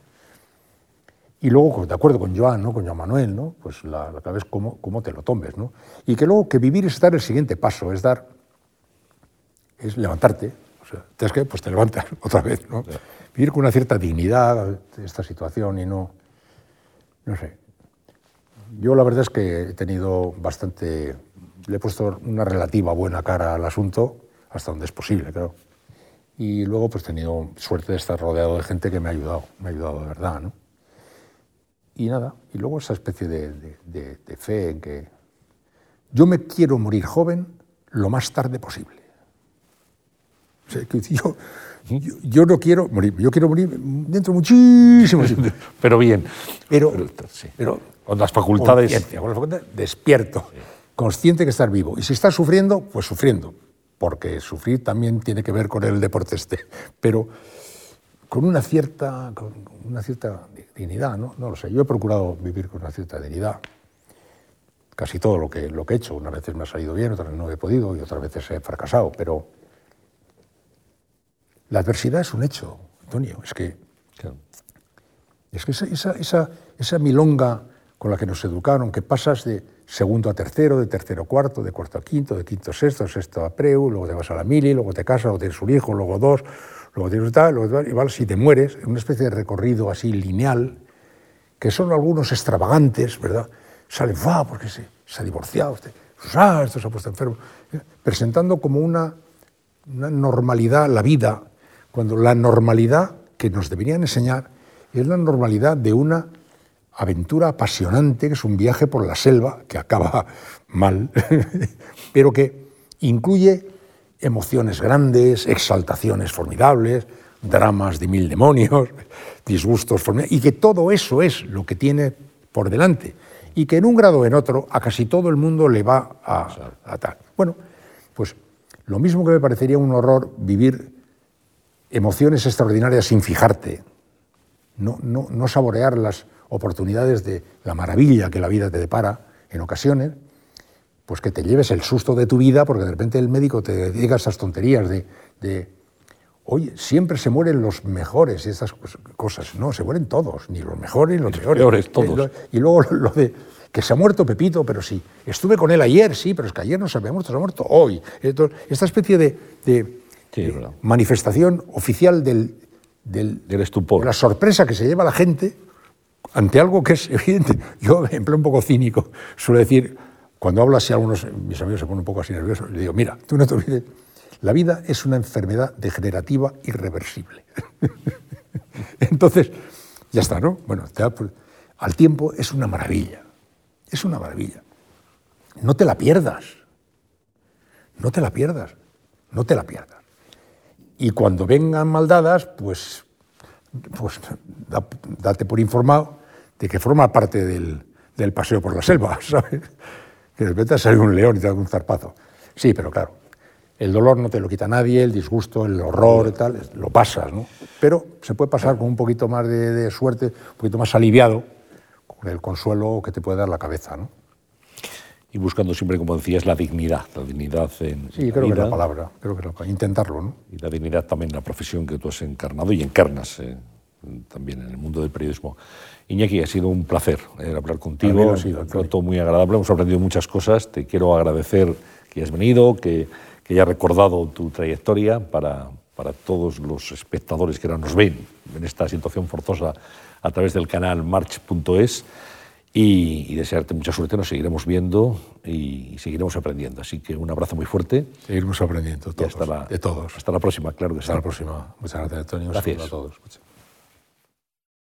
Speaker 2: Y luego, de acuerdo con Joan, ¿no? con Joan Manuel, ¿no? pues la, la vez cómo, cómo, te lo tomes. ¿no? Y que luego que vivir es dar el siguiente paso, es dar, es levantarte. Te que, pues te levantas otra vez. ¿no? Vivir con una cierta dignidad esta situación y no, no sé. Yo la verdad es que he tenido bastante le he puesto una relativa buena cara al asunto, hasta donde es posible, claro. Y luego pues he tenido suerte de estar rodeado de gente que me ha ayudado, me ha ayudado de verdad, ¿no? Y nada, y luego esa especie de, fe en que yo me quiero morir joven lo más tarde posible. O sea, que yo, yo, no quiero morir, yo quiero morir dentro de muchísimo
Speaker 1: Pero bien.
Speaker 2: Pero, pero,
Speaker 1: con las facultades.
Speaker 2: Con las facultades despierto consciente que estar vivo. Y si estás sufriendo, pues sufriendo, porque sufrir también tiene que ver con el deporte este, pero con una cierta, con una cierta dignidad, ¿no? No lo sé, yo he procurado vivir con una cierta dignidad. Casi todo lo que, lo que he hecho, unas veces me ha salido bien, otras no he podido y otras veces he fracasado, pero la adversidad es un hecho, Antonio, es que, es que esa, esa, esa milonga con la que nos educaron, que pasas de segundo a tercero, de tercero a cuarto, de cuarto a quinto, de quinto a sexto, sexto a preu, luego te vas a la mili, luego te casas, luego tienes un hijo, luego dos, luego tienes tal, luego tal, y vas, si te mueres, en una especie de recorrido así lineal, que son algunos extravagantes, ¿verdad? Salen, va, porque se, se ha divorciado, usted, ah, esto se ha puesto enfermo, presentando como una, una normalidad la vida, cuando la normalidad que nos deberían enseñar es la normalidad de una aventura apasionante, que es un viaje por la selva, que acaba mal, pero que incluye emociones grandes, exaltaciones formidables, dramas de mil demonios, disgustos formidables, y que todo eso es lo que tiene por delante, y que en un grado o en otro a casi todo el mundo le va a, atar. Bueno, pues lo mismo que me parecería un horror vivir emociones extraordinarias sin fijarte, no, no, no saborearlas oportunidades de la maravilla que la vida te depara en ocasiones, pues que te lleves el susto de tu vida porque de repente el médico te diga esas tonterías de, de oye, siempre se mueren los mejores y esas cosas. No, se mueren todos, ni los mejores ni los peores.
Speaker 1: todos.
Speaker 2: Y luego lo de que se ha muerto Pepito, pero sí, estuve con él ayer, sí, pero es que ayer no se había muerto, se ha muerto hoy. esta especie de, manifestación oficial del, del,
Speaker 1: del estupor.
Speaker 2: De la sorpresa que se lleva la gente ante algo que es evidente. Yo, en plan un poco cínico, suelo decir, cuando hablo así, algunos mis amigos se ponen un poco así nerviosos, le digo, mira, tú no te olvides, la vida es una enfermedad degenerativa irreversible. Entonces, ya está, ¿no? Bueno, al tiempo es una maravilla, es una maravilla. No te la pierdas, no te la pierdas, no te la pierdas. Y cuando vengan maldadas, pues, pues date por informado de que forma parte del, del paseo por la selva, ¿sabes? Que de repente sale un león y te da un zarpazo. Sí, pero claro, el dolor no te lo quita nadie, el disgusto, el horror tal, lo pasas, ¿no? Pero se puede pasar con un poquito más de, de, suerte, un poquito más aliviado, con el consuelo que te puede dar la cabeza, ¿no?
Speaker 1: Y buscando siempre, como decías, la dignidad, la dignidad en.
Speaker 2: Sí, creo que es la palabra, creo que es la palabra, intentarlo, ¿no?
Speaker 1: Y la dignidad también en la profesión que tú has encarnado y encarnas eh, también en el mundo del periodismo. Iñaki, ha sido un placer eh, hablar contigo, ha sido un rato muy agradable, hemos aprendido muchas cosas, te quiero agradecer que hayas venido, que, que haya recordado tu trayectoria para, para todos los espectadores que ahora nos ven en esta situación forzosa a través del canal march.es y, desearte mucha suerte. Nos seguiremos viendo y, seguiremos aprendiendo. Así que un abrazo muy fuerte.
Speaker 2: Seguiremos aprendiendo todos,
Speaker 1: hasta la,
Speaker 2: de todos.
Speaker 1: Hasta la próxima, claro que
Speaker 2: Hasta la próxima. Muchas gracias, Antonio.
Speaker 1: Gracias
Speaker 2: a todos.